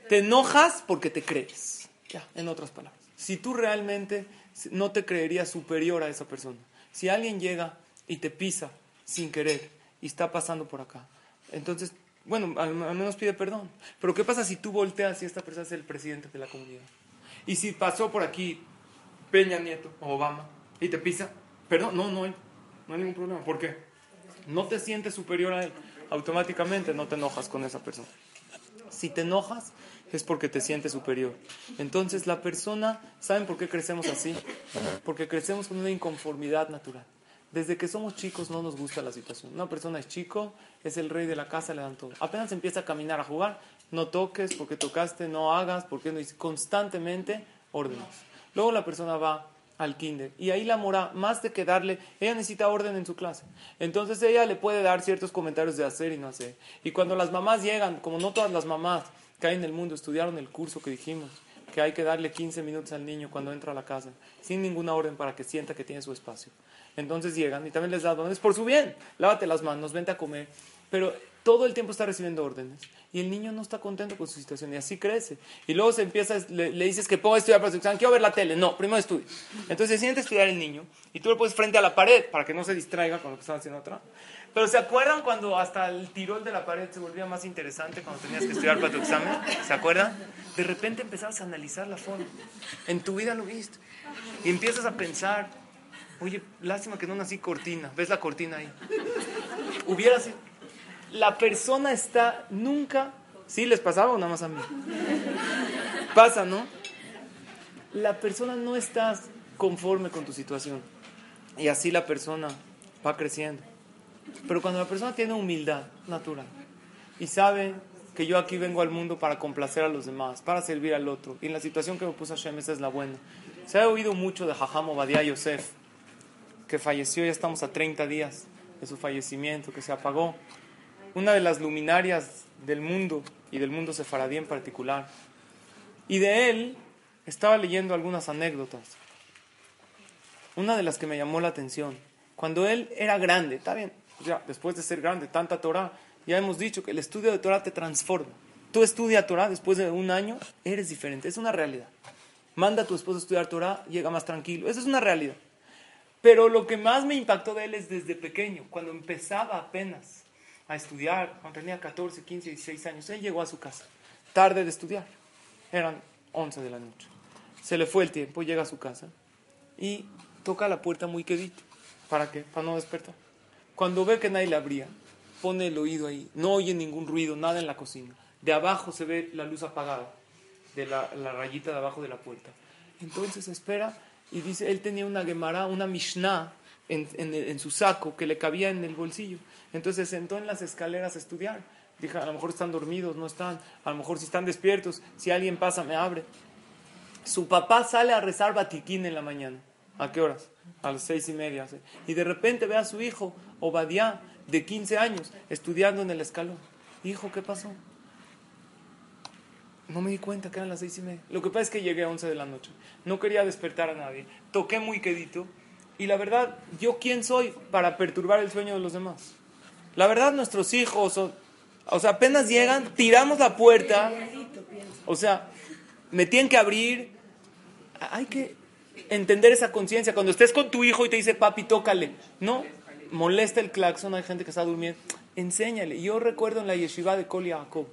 Te enojas porque te crees. Ya, en otras palabras. Si tú realmente no te creerías superior a esa persona, si alguien llega y te pisa sin querer y está pasando por acá, entonces, bueno, al, al menos pide perdón. Pero ¿qué pasa si tú volteas y esta persona es el presidente de la comunidad? Y si pasó por aquí Peña Nieto o Obama y te pisa, perdón, no, no hay, no hay ningún problema. ¿Por qué? No te sientes superior a él. Automáticamente no te enojas con esa persona. Si te enojas, es porque te sientes superior. Entonces la persona, ¿saben por qué crecemos así? Porque crecemos con una inconformidad natural. Desde que somos chicos no nos gusta la situación. Una persona es chico, es el rey de la casa, le dan todo. Apenas empieza a caminar, a jugar, no toques porque tocaste, no hagas, porque no constantemente órdenes. Luego la persona va al kinder y ahí la mora, más de que darle, ella necesita orden en su clase. Entonces ella le puede dar ciertos comentarios de hacer y no hacer. Y cuando las mamás llegan, como no todas las mamás que hay en el mundo estudiaron el curso que dijimos, que hay que darle 15 minutos al niño cuando entra a la casa, sin ninguna orden para que sienta que tiene su espacio. Entonces llegan y también les da órdenes por su bien. Lávate las manos, vente a comer. Pero todo el tiempo está recibiendo órdenes. Y el niño no está contento con su situación y así crece. Y luego se empieza, le, dices que ponga a estudiar para su examen, quiero ver la tele. No, primero estudia. Entonces se siente estudiar el niño y tú lo pones frente a la pared para que no se distraiga con lo que está haciendo otra. Pero ¿se acuerdan cuando hasta el tirol de la pared se volvía más interesante cuando tenías que estudiar para tu examen? ¿Se acuerdan? De repente empezabas a analizar la forma. En tu vida lo viste. Y empiezas a pensar, Oye, lástima que no nací cortina. ¿Ves la cortina ahí? Hubiera sido. La persona está nunca. ¿Sí les pasaba o nada más a mí? Pasa, ¿no? La persona no está conforme con tu situación. Y así la persona va creciendo. Pero cuando la persona tiene humildad natural y sabe que yo aquí vengo al mundo para complacer a los demás, para servir al otro, y la situación que me puso Hashem, esa es la buena. Se ha oído mucho de Jajam Obadiah Yosef, que falleció, ya estamos a 30 días de su fallecimiento, que se apagó. Una de las luminarias del mundo y del mundo sefaradí en particular. Y de él estaba leyendo algunas anécdotas. Una de las que me llamó la atención, cuando él era grande, está bien, ya después de ser grande, tanta Torah, ya hemos dicho que el estudio de Torah te transforma. Tú estudias Torah después de un año, eres diferente, es una realidad. Manda a tu esposo a estudiar Torah, llega más tranquilo, esa es una realidad. Pero lo que más me impactó de él es desde pequeño, cuando empezaba apenas a estudiar, cuando tenía 14, 15, 16 años, él llegó a su casa, tarde de estudiar, eran 11 de la noche. Se le fue el tiempo, llega a su casa y toca la puerta muy quedito. ¿Para qué? Para no despertar. Cuando ve que nadie le abría, pone el oído ahí, no oye ningún ruido, nada en la cocina. De abajo se ve la luz apagada, de la, la rayita de abajo de la puerta. Entonces espera y dice, él tenía una Gemara, una Mishnah en, en, su saco que le cabía en el bolsillo. Entonces se sentó en las escaleras a estudiar. Dijo, a lo mejor están dormidos, no están. A lo mejor si están despiertos, si alguien pasa, me abre. Su papá sale a rezar batiquín en la mañana. ¿A qué horas? A las seis y media. Y de repente ve a su hijo, Obadiah, de 15 años, estudiando en el escalón. Hijo, ¿qué pasó? No me di cuenta que eran las seis y media. Lo que pasa es que llegué a once de la noche. No quería despertar a nadie. Toqué muy quedito. Y la verdad, ¿yo quién soy para perturbar el sueño de los demás? La verdad, nuestros hijos, o, o sea, apenas llegan, tiramos la puerta. O sea, me tienen que abrir. Hay que entender esa conciencia. Cuando estés con tu hijo y te dice, papi, tócale. No, molesta el claxon, hay gente que está durmiendo. Enséñale. Yo recuerdo en la yeshiva de Kol Yaakov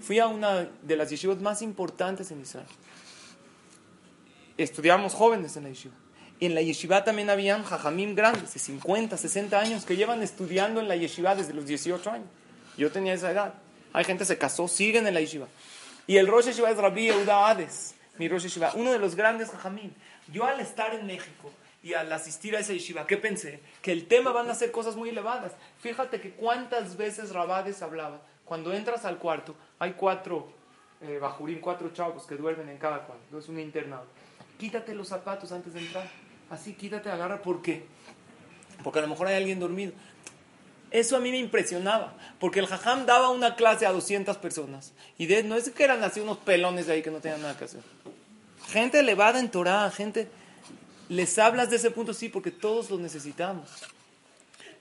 Fui a una de las yeshivas más importantes en Israel. Estudiamos jóvenes en la yeshiva. En la yeshiva también habían jajamim grandes, de 50, 60 años, que llevan estudiando en la yeshiva desde los 18 años. Yo tenía esa edad. Hay gente que se casó, siguen en la yeshiva. Y el Rosh Yeshiva es Rabbi Yehuda Hades, mi Rosh Yeshiva, uno de los grandes jajamim. Yo al estar en México y al asistir a esa yeshiva, ¿qué pensé? Que el tema van a ser cosas muy elevadas. Fíjate que cuántas veces Rabades hablaba. Cuando entras al cuarto, hay cuatro eh, bajurín, cuatro chavos que duermen en cada cuarto. Es un internado. Quítate los zapatos antes de entrar. Así, quítate, agarra. ¿Por qué? Porque a lo mejor hay alguien dormido. Eso a mí me impresionaba, porque el jajam daba una clase a 200 personas. Y de, no es que eran así unos pelones de ahí que no tenían nada que hacer. Gente elevada en Torah, gente... Les hablas de ese punto, sí, porque todos lo necesitamos.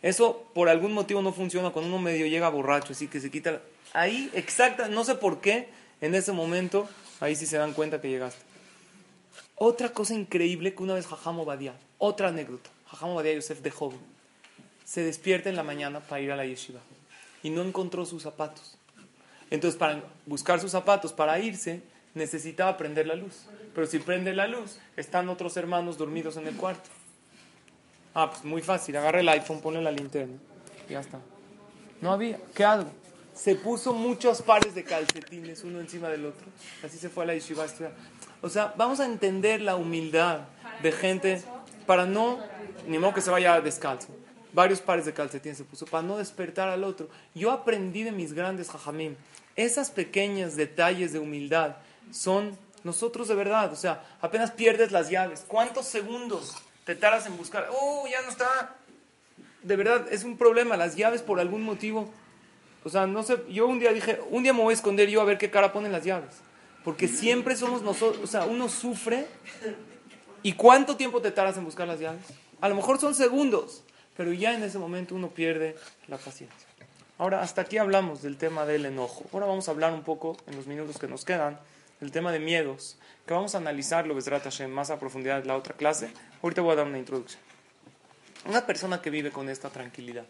Eso por algún motivo no funciona cuando uno medio llega borracho, así que se quita Ahí, exacta, no sé por qué, en ese momento, ahí sí se dan cuenta que llegaste. Otra cosa increíble que una vez Jajam Obadiah, otra anécdota, Jajam Obadiah Yosef de joven, se despierta en la mañana para ir a la yeshiva y no encontró sus zapatos. Entonces, para buscar sus zapatos, para irse, necesitaba prender la luz. Pero si prende la luz, están otros hermanos dormidos en el cuarto. Ah, pues muy fácil, agarra el iPhone, pone la linterna y ya está. No había, ¿qué hago? se puso muchos pares de calcetines uno encima del otro. Así se fue a la yeshiva a. O sea, vamos a entender la humildad de gente para no, ni modo que se vaya descalzo. Varios pares de calcetines se puso para no despertar al otro. Yo aprendí de mis grandes jajamim. Esas pequeños detalles de humildad son nosotros de verdad. O sea, apenas pierdes las llaves. ¿Cuántos segundos te tardas en buscar? ¡Oh, ya no está! De verdad, es un problema. Las llaves por algún motivo. O sea, no sé. Yo un día dije, un día me voy a esconder yo a ver qué cara ponen las llaves. Porque siempre somos nosotros. O sea, uno sufre. ¿Y cuánto tiempo te tardas en buscar las llaves? A lo mejor son segundos. Pero ya en ese momento uno pierde la paciencia. Ahora, hasta aquí hablamos del tema del enojo. Ahora vamos a hablar un poco, en los minutos que nos quedan, del tema de miedos, que vamos a analizarlo, Besrat Hashem, más a profundidad en la otra clase. Ahorita voy a dar una introducción. Una persona que vive con esta tranquilidad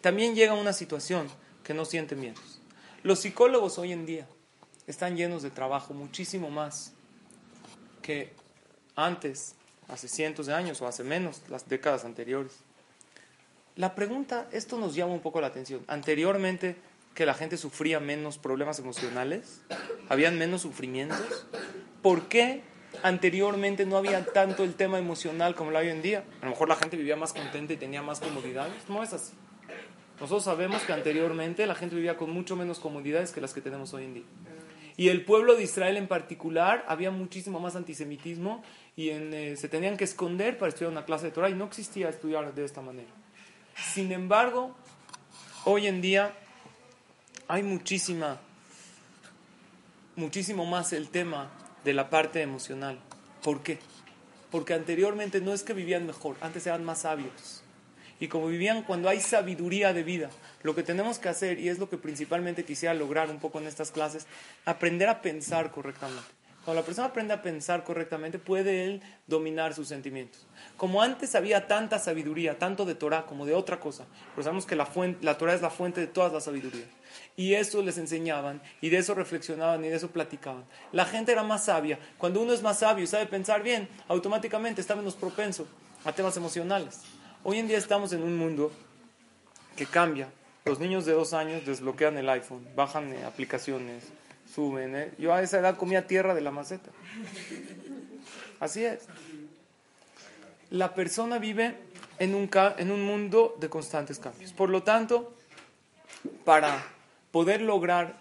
también llega a una situación que no siente miedos. Los psicólogos hoy en día están llenos de trabajo, muchísimo más que antes, hace cientos de años o hace menos, las décadas anteriores. La pregunta, esto nos llama un poco la atención. Anteriormente, que la gente sufría menos problemas emocionales, habían menos sufrimientos. ¿Por qué anteriormente no había tanto el tema emocional como lo hay hoy en día? A lo mejor la gente vivía más contenta y tenía más comodidades. No es así. Nosotros sabemos que anteriormente la gente vivía con mucho menos comodidades que las que tenemos hoy en día. Y el pueblo de Israel en particular, había muchísimo más antisemitismo y en, eh, se tenían que esconder para estudiar una clase de Torah y no existía estudiar de esta manera. Sin embargo, hoy en día hay muchísima, muchísimo más el tema de la parte emocional. ¿Por qué? Porque anteriormente no es que vivían mejor, antes eran más sabios. Y como vivían cuando hay sabiduría de vida, lo que tenemos que hacer, y es lo que principalmente quisiera lograr un poco en estas clases, aprender a pensar correctamente. Cuando la persona aprende a pensar correctamente, puede él dominar sus sentimientos. Como antes había tanta sabiduría, tanto de Torah como de otra cosa, pero sabemos que la, fuente, la Torah es la fuente de todas las sabidurías. Y eso les enseñaban, y de eso reflexionaban, y de eso platicaban. La gente era más sabia. Cuando uno es más sabio y sabe pensar bien, automáticamente está menos propenso a temas emocionales. Hoy en día estamos en un mundo que cambia. Los niños de dos años desbloquean el iPhone, bajan eh, aplicaciones, suben. ¿eh? Yo a esa edad comía tierra de la maceta. Así es. La persona vive en un, en un mundo de constantes cambios. Por lo tanto, para poder lograr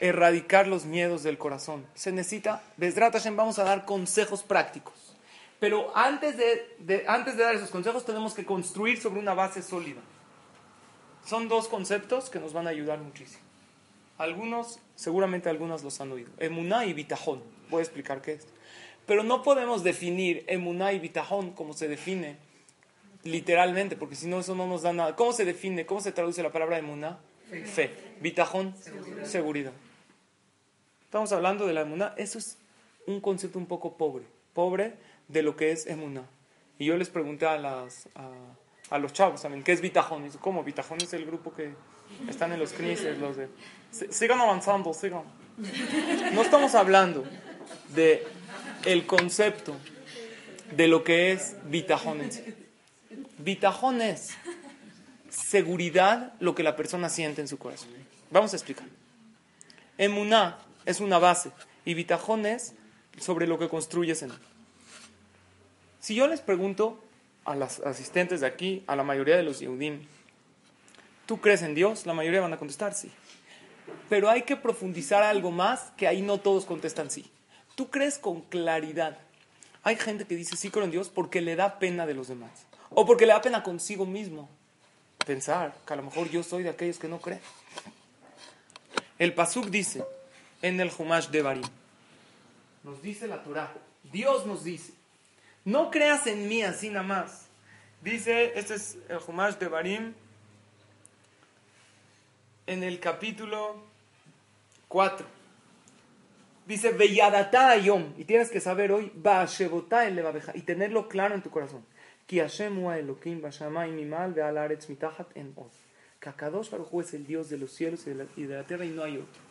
erradicar los miedos del corazón, se necesita, Besdrat Hashem, vamos a dar consejos prácticos. Pero antes de, antes de dar esos consejos tenemos que construir sobre una base sólida. Son dos conceptos que nos van a ayudar muchísimo. Algunos, seguramente algunos los han oído. Emuná y bitajón. Voy a explicar qué es. Pero no podemos definir emuná y bitajón como se define literalmente, porque si no, eso no nos da nada. ¿Cómo se define? ¿Cómo se traduce la palabra emuná? Fe. Fe. Bitajón, seguridad. seguridad. Estamos hablando de la emuná. Eso es un concepto un poco pobre. Pobre de lo que es emuná. Y yo les pregunté a, las, a, a los chavos también, ¿qué es bitajón? ¿cómo? Bitajón es el grupo que están en los knisses, los de... Sigan avanzando, sigan. No estamos hablando de el concepto de lo que es bitajón en sí. Bitajón es seguridad, lo que la persona siente en su corazón. Vamos a explicar. Emuná es una base y bitajón es sobre lo que construyes en él. Si yo les pregunto a las asistentes de aquí, a la mayoría de los Yehudim, ¿tú crees en Dios? La mayoría van a contestar sí. Pero hay que profundizar algo más que ahí no todos contestan sí. Tú crees con claridad. Hay gente que dice sí creo en Dios porque le da pena de los demás. O porque le da pena consigo mismo. Pensar que a lo mejor yo soy de aquellos que no creen. El Pasuk dice en el Humash de Barim. Nos dice la Torah. Dios nos dice. No creas en mí así nada más. Dice, este es el Humash de Barim, en el capítulo 4. Dice, Veyadata yom, y tienes que saber hoy, Baashebota el y tenerlo claro en tu corazón. Ki Hashem Elohim bashamay mimal ve'al aretz mitachat en od. Que Akadosh Baruj es el Dios de los cielos y de, la, y de la tierra y no hay otro.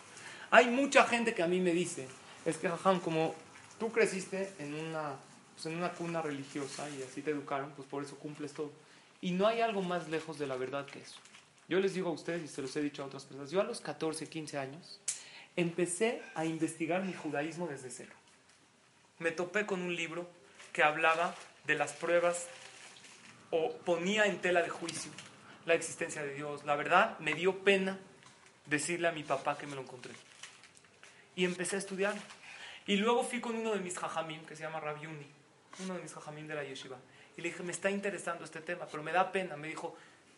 Hay mucha gente que a mí me dice, es que Jajam, como tú creciste en una pues en una cuna religiosa y así te educaron, pues por eso cumples todo. Y no hay algo más lejos de la verdad que eso. Yo les digo a ustedes, y se los he dicho a otras personas, yo a los 14, 15 años empecé a investigar mi judaísmo desde cero. Me topé con un libro que hablaba de las pruebas o ponía en tela de juicio la existencia de Dios. La verdad, me dio pena decirle a mi papá que me lo encontré. Y empecé a estudiar. Y luego fui con uno de mis jajamim, que se llama Rabiuni, uno de mis jajamim de la yeshiva. Y le dije, me está interesando este tema, pero me da pena. Me dijo,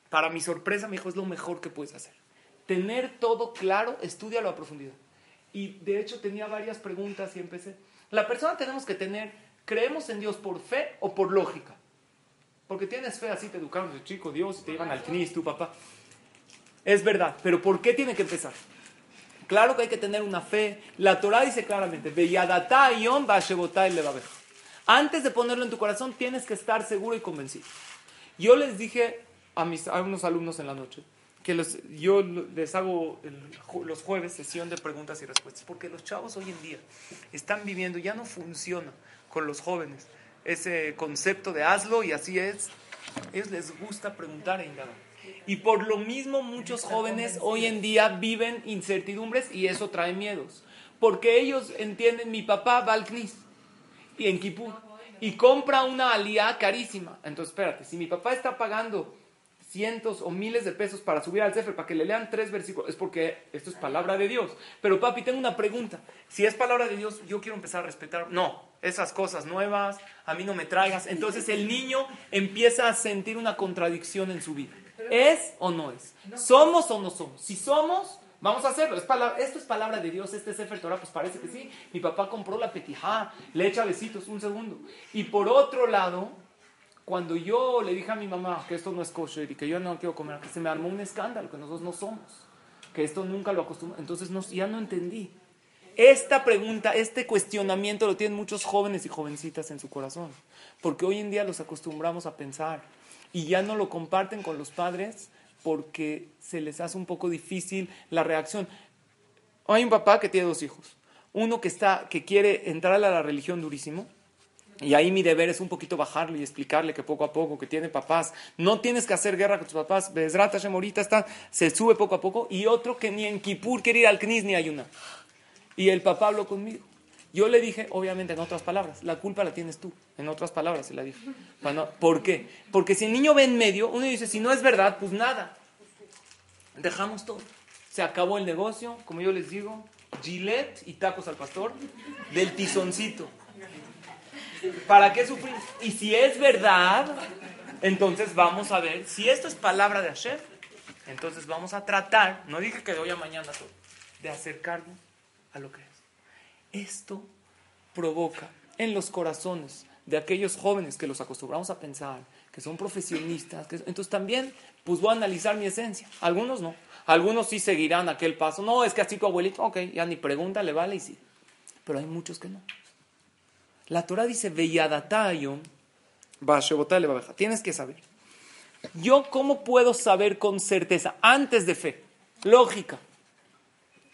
para mi sorpresa, me dijo, es lo mejor que puedes hacer. Tener todo claro, estudialo a profundidad. Y de hecho tenía varias preguntas y empecé. La persona tenemos que tener, ¿creemos en Dios por fe o por lógica? Porque tienes fe, así te educaron de chico, Dios, te llevan al CNIS, tu papá. Es verdad, pero ¿por qué tiene que empezar? Claro que hay que tener una fe. La Torah dice claramente, antes de ponerlo en tu corazón, tienes que estar seguro y convencido. Yo les dije a, mis, a unos alumnos en la noche que los, yo les hago los jueves sesión de preguntas y respuestas, porque los chavos hoy en día están viviendo, ya no funciona con los jóvenes ese concepto de hazlo y así es. Ellos les gusta preguntar e indagar. Y por lo mismo muchos jóvenes hoy en día viven incertidumbres y eso trae miedos. Porque ellos entienden, mi papá va al CNIS y en Kipur y compra una alía carísima. Entonces, espérate, si mi papá está pagando cientos o miles de pesos para subir al Sefer, para que le lean tres versículos, es porque esto es palabra de Dios. Pero papi, tengo una pregunta. Si es palabra de Dios, yo quiero empezar a respetar. No, esas cosas nuevas, a mí no me traigas. Entonces el niño empieza a sentir una contradicción en su vida. ¿Es o no es? ¿Somos o no somos? Si somos, vamos a hacerlo. Es palabra, esto es palabra de Dios, este Sefer Torah, pues parece que sí. Mi papá compró la petijá, le echa besitos, un segundo. Y por otro lado, cuando yo le dije a mi mamá que esto no es kosher y que yo no quiero comer, que se me armó un escándalo, que nosotros no somos, que esto nunca lo acostumbramos, entonces no, ya no entendí. Esta pregunta, este cuestionamiento lo tienen muchos jóvenes y jovencitas en su corazón, porque hoy en día los acostumbramos a pensar y ya no lo comparten con los padres porque se les hace un poco difícil la reacción. Hay un papá que tiene dos hijos, uno que está que quiere entrar a la religión durísimo y ahí mi deber es un poquito bajarle y explicarle que poco a poco, que tiene papás, no tienes que hacer guerra con tus papás, Besrata Shemorita está, se sube poco a poco, y otro que ni en Kippur quiere ir al Knis ni ayunar. Y el papá habló conmigo. Yo le dije, obviamente en otras palabras, la culpa la tienes tú, en otras palabras se la dije. ¿Por qué? Porque si el niño ve en medio, uno dice, si no es verdad, pues nada. Dejamos todo. Se acabó el negocio, como yo les digo, gilet y tacos al pastor, del tizoncito. ¿Para qué sufrir? Y si es verdad, entonces vamos a ver, si esto es palabra de Hashem, entonces vamos a tratar, no dije que de hoy a mañana todo, de acercarnos a lo que es. Esto provoca en los corazones de aquellos jóvenes que los acostumbramos a pensar, que son profesionistas, que, entonces también pues voy a analizar mi esencia. Algunos no, algunos sí seguirán aquel paso. No, es que así tu abuelito, ok, ya ni pregunta, le vale y sí. Pero hay muchos que no. La Torah dice, Tienes que saber. Yo, ¿cómo puedo saber con certeza, antes de fe, lógica,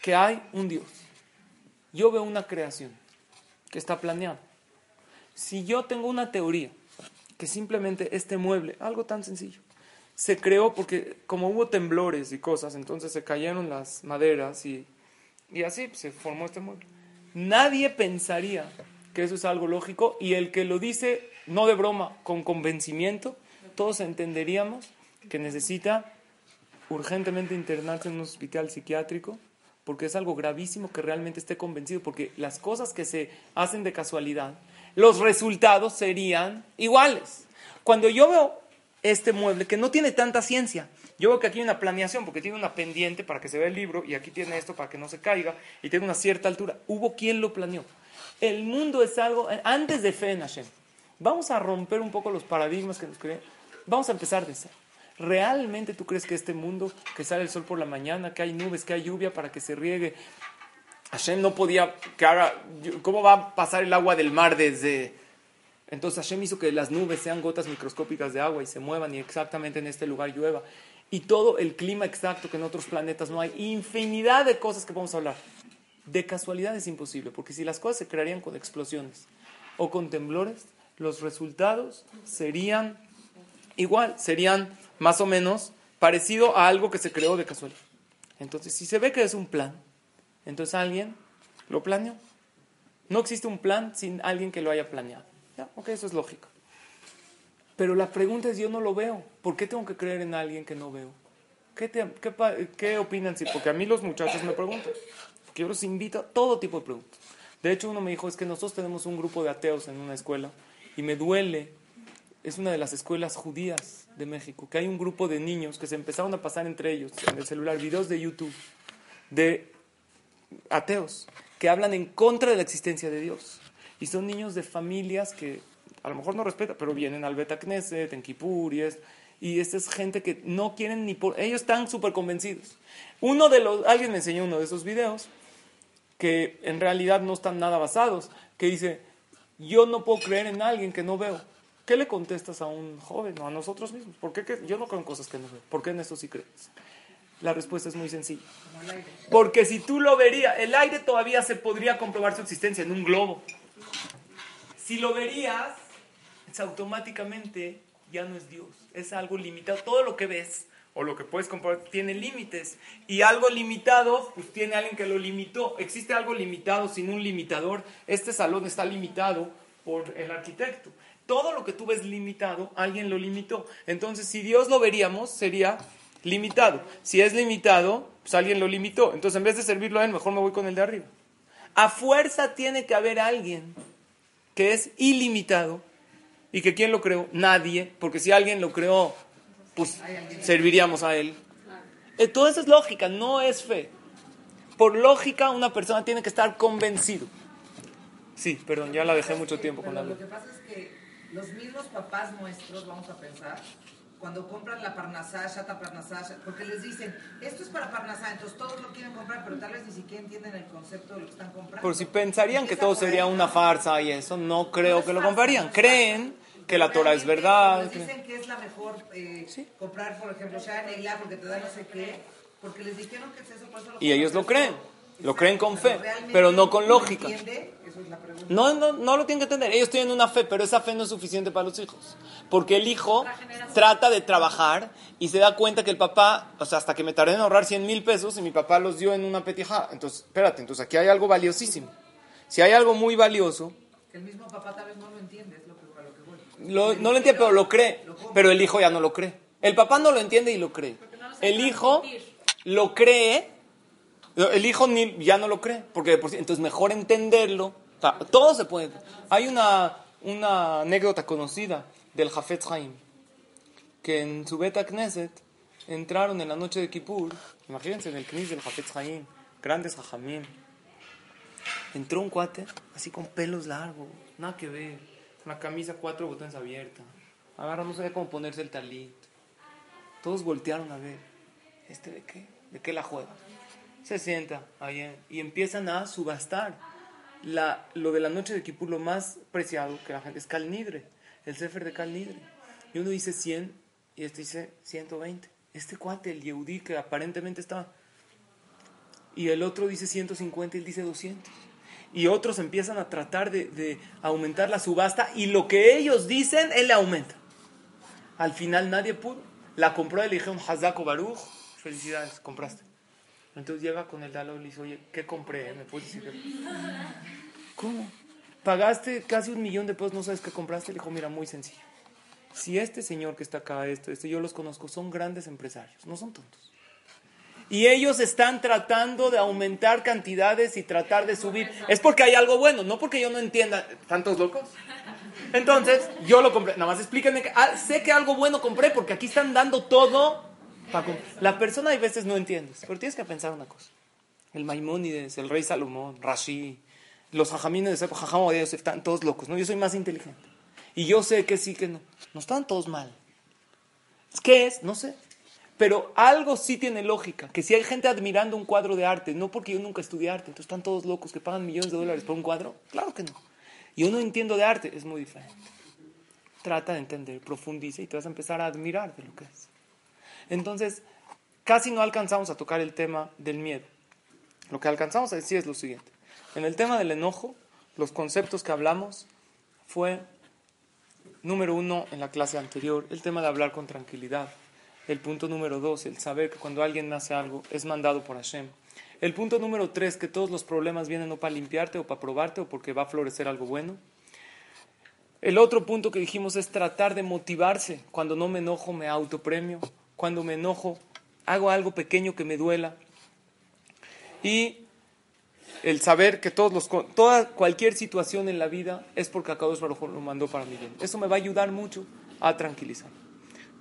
que hay un Dios? Yo veo una creación que está planeada. Si yo tengo una teoría que simplemente este mueble, algo tan sencillo, se creó porque como hubo temblores y cosas, entonces se cayeron las maderas y, y así se formó este mueble. Nadie pensaría que eso es algo lógico, y el que lo dice, no de broma, con convencimiento, todos entenderíamos que necesita urgentemente internarse en un hospital psiquiátrico, porque es algo gravísimo que realmente esté convencido, porque las cosas que se hacen de casualidad, los resultados serían iguales. Cuando yo veo este mueble, que no tiene tanta ciencia, yo veo que aquí hay una planeación, porque tiene una pendiente para que se vea el libro, y aquí tiene esto para que no se caiga, y tiene una cierta altura. Hubo quien lo planeó. El mundo es algo, antes de fe en Hashem, vamos a romper un poco los paradigmas que nos creen. Vamos a empezar de ser. ¿Realmente tú crees que este mundo, que sale el sol por la mañana, que hay nubes, que hay lluvia para que se riegue, Hashem no podía ¿cómo va a pasar el agua del mar desde... Entonces Hashem hizo que las nubes sean gotas microscópicas de agua y se muevan y exactamente en este lugar llueva. Y todo el clima exacto que en otros planetas no hay. Infinidad de cosas que a hablar. De casualidad es imposible, porque si las cosas se crearían con explosiones o con temblores, los resultados serían igual, serían más o menos parecido a algo que se creó de casualidad. Entonces, si se ve que es un plan, entonces alguien lo planeó. No existe un plan sin alguien que lo haya planeado. ¿Ya? Ok, eso es lógico. Pero la pregunta es, yo no lo veo. ¿Por qué tengo que creer en alguien que no veo? ¿Qué, opinan? Sí, porque a mí los muchachos me preguntan. Porque yo los invito a todo tipo de preguntas. De hecho, uno me dijo, es que nosotros tenemos un grupo de ateos en una escuela y me duele, es una de las escuelas judías de México, que hay un grupo de niños que se empezaron a pasar entre ellos en el celular videos de YouTube de ateos que hablan en contra de la existencia de Dios. Y son niños de familias que a lo mejor no respetan, pero vienen al Beta Knesset, en y es, y esta es gente que no quieren ni por... Ellos están súper convencidos. Uno de los... Alguien me enseñó uno de esos videos que en realidad no están nada basados, que dice, yo no puedo creer en alguien que no veo. ¿Qué le contestas a un joven o a nosotros mismos? ¿Por qué que- yo no creo en cosas que no veo? ¿Por qué en eso sí crees? La respuesta es muy sencilla. Porque si tú lo verías, el aire todavía se podría comprobar su existencia en un globo. Si lo verías, es automáticamente ya no es Dios, es algo limitado. Todo lo que ves o lo que puedes comprobar tiene límites. Y algo limitado, pues tiene alguien que lo limitó. Existe algo limitado sin un limitador. Este salón está limitado por el arquitecto. Todo lo que tú ves limitado, alguien lo limitó. Entonces, si Dios lo veríamos, sería limitado. Si es limitado, pues alguien lo limitó. Entonces, en vez de servirlo a él, mejor me voy con el de arriba. A fuerza tiene que haber alguien que es ilimitado y que quién lo creó, nadie, porque si alguien lo creó, pues serviríamos a él. Eh, Todo eso es lógica, no es fe. Por lógica, una persona tiene que estar convencido. Sí, perdón, ya la dejé mucho tiempo con la Lo que pasa es que los mismos papás nuestros, vamos a pensar, cuando compran la parnasá, shata parnasá, porque les dicen, esto es para parnasá, entonces todos lo quieren comprar, pero tal vez ni siquiera entienden el concepto de lo que están comprando. Por si pensarían que todo sería una farsa y eso, no creo No que lo comprarían. no Creen que la Torah es verdad. Dicen que es la mejor eh, Sí. comprar, por ejemplo, Shana porque te da no sé qué, porque les dijeron que es eso, por eso lo Y ellos lo creen, lo creen con fe, pero no con ¿lo lógica. entiende? Eso es la pregunta. No, no, no lo tienen que entender. Ellos tienen una fe, pero esa fe no es suficiente para los hijos. Porque el hijo trata de trabajar y se da cuenta que el papá, o sea, hasta que me tardé en ahorrar 100 mil pesos y mi papá los dio en una petija. Entonces, espérate, entonces aquí hay algo valiosísimo. Si hay algo muy valioso, Que el mismo papá tal vez no lo entiende, es lo que, a lo que voy. lo- no lo entiende, pero lo cree. Pero el hijo ya no lo cree. El papá no lo entiende y lo cree. El hijo lo cree, el hijo ni- ya no lo cree. Porque de por sí- entonces mejor entenderlo. Todo se puede. Hay una, una anécdota conocida del Jafetz Haim, que en su Beta Knesset entraron en la noche de Kippur, imagínense en el Knis del Jafetz Haim, grandes Jajamim. Entró un cuate, así con pelos largos, nada que ver, una camisa cuatro botones abierta. Agarra, no sabía cómo ponerse el talit. Todos voltearon a ver, ¿este de qué? ¿De qué la juega? Se sienta ahí y empiezan a subastar. La, lo de la noche de Kippur, lo más preciado que la gente es Cal Nidre, el Sefer de Cal Nidre. Y uno dice 100 y este dice 120. Este cuate, el Yehudí, que aparentemente estaba y el otro dice 150 y él dice 200. Y otros empiezan a tratar de, de aumentar la subasta y lo que ellos dicen, él le aumenta. Al final nadie pudo. La compró, le dijeron Hazako Baruch, felicidades, compraste. Entonces llega con el Dalo y le dice, oye, ¿qué compré? ¿Me puedes decir qué? ¿Cómo? Pagaste casi un millón de pesos, no sabes qué compraste. Le dijo, mira, muy sencillo. Si este señor que está acá, esto, esto, yo los conozco, son grandes empresarios, no son tontos. Y ellos están tratando de aumentar cantidades y tratar de subir. Es porque hay algo bueno, no porque yo no entienda. ¿Tantos locos? Entonces, yo lo compré. Nada más explíquenme que ah, sé que algo bueno compré porque aquí están dando todo. La persona hay veces no entiendes, pero tienes que pensar una cosa. El Maimónides, el rey Salomón, Rashi, los jajamines de Jajam Yosef, están todos locos, ¿no? Yo soy más inteligente. Y yo sé que sí, que no. No están todos mal. ¿Qué es? No sé. Pero algo sí tiene lógica, que si hay gente admirando un cuadro de arte, no porque yo nunca estudié arte, entonces están todos locos que pagan millones de dólares por un cuadro, claro que no. Yo no entiendo de arte, es muy diferente. Trata de entender, profundiza y te vas a empezar a admirar de lo que es. Entonces, casi no alcanzamos a tocar el tema del miedo. Lo que alcanzamos a decir es lo siguiente. En el tema del enojo, los conceptos que hablamos fue, número uno, en la clase anterior, el tema de hablar con tranquilidad. El punto número dos, el saber que cuando alguien hace algo es mandado por Hashem. El punto número tres, que todos los problemas vienen no para limpiarte o para probarte o porque va a florecer algo bueno. El otro punto que dijimos es tratar de motivarse. Cuando no me enojo, me autopremio. Cuando me enojo, hago algo pequeño que me duela. Y el saber que todos los, toda, cualquier situación en la vida es porque Akadosh Baruj lo mandó para mi bien. Eso me va a ayudar mucho a tranquilizar.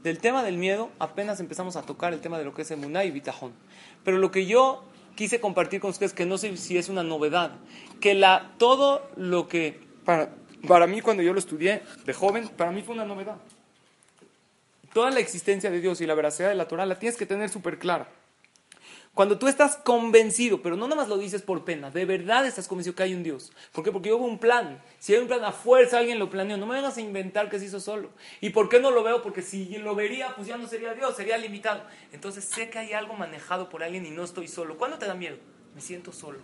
Del tema del miedo apenas empezamos a tocar el tema de lo que es emuná y bitajón. Pero lo que yo quise compartir con ustedes, que no sé si es una novedad, que la, todo lo que para, para mí cuando yo lo estudié de joven, para mí fue una novedad. Toda la existencia de Dios y la veracidad de la Torah la tienes que tener súper clara. Cuando tú estás convencido, pero no nada más lo dices por pena, de verdad estás convencido que hay un Dios. ¿Por qué? Porque hubo un plan. Si hay un plan a fuerza, alguien lo planeó. No me vengas a inventar que se hizo solo. ¿Y por qué no lo veo? Porque si lo vería, pues ya no sería Dios, sería limitado. Entonces sé que hay algo manejado por alguien y no estoy solo. ¿Cuándo te da miedo? Me siento solo.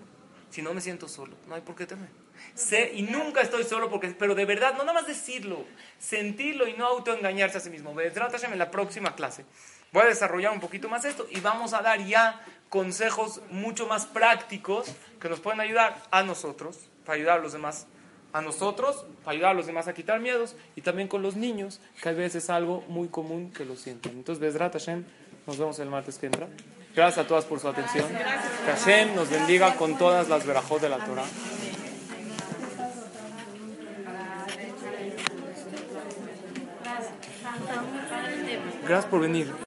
Si no me siento solo, no hay por qué temer. Sé y nunca estoy solo, porque, pero de verdad, no nada más decirlo, sentirlo y no autoengañarse a sí mismo. en la próxima clase. Voy a desarrollar un poquito más esto y vamos a dar ya consejos mucho más prácticos que nos pueden ayudar a nosotros, para ayudar a los demás, a nosotros, para ayudar a los demás a quitar miedos y también con los niños, que a veces es algo muy común que lo sienten. Entonces, Hashem, nos vemos el martes que entra. Gracias a todas por su atención. Que Hashem nos bendiga con todas las verajos de la Torah. Gracias por venir.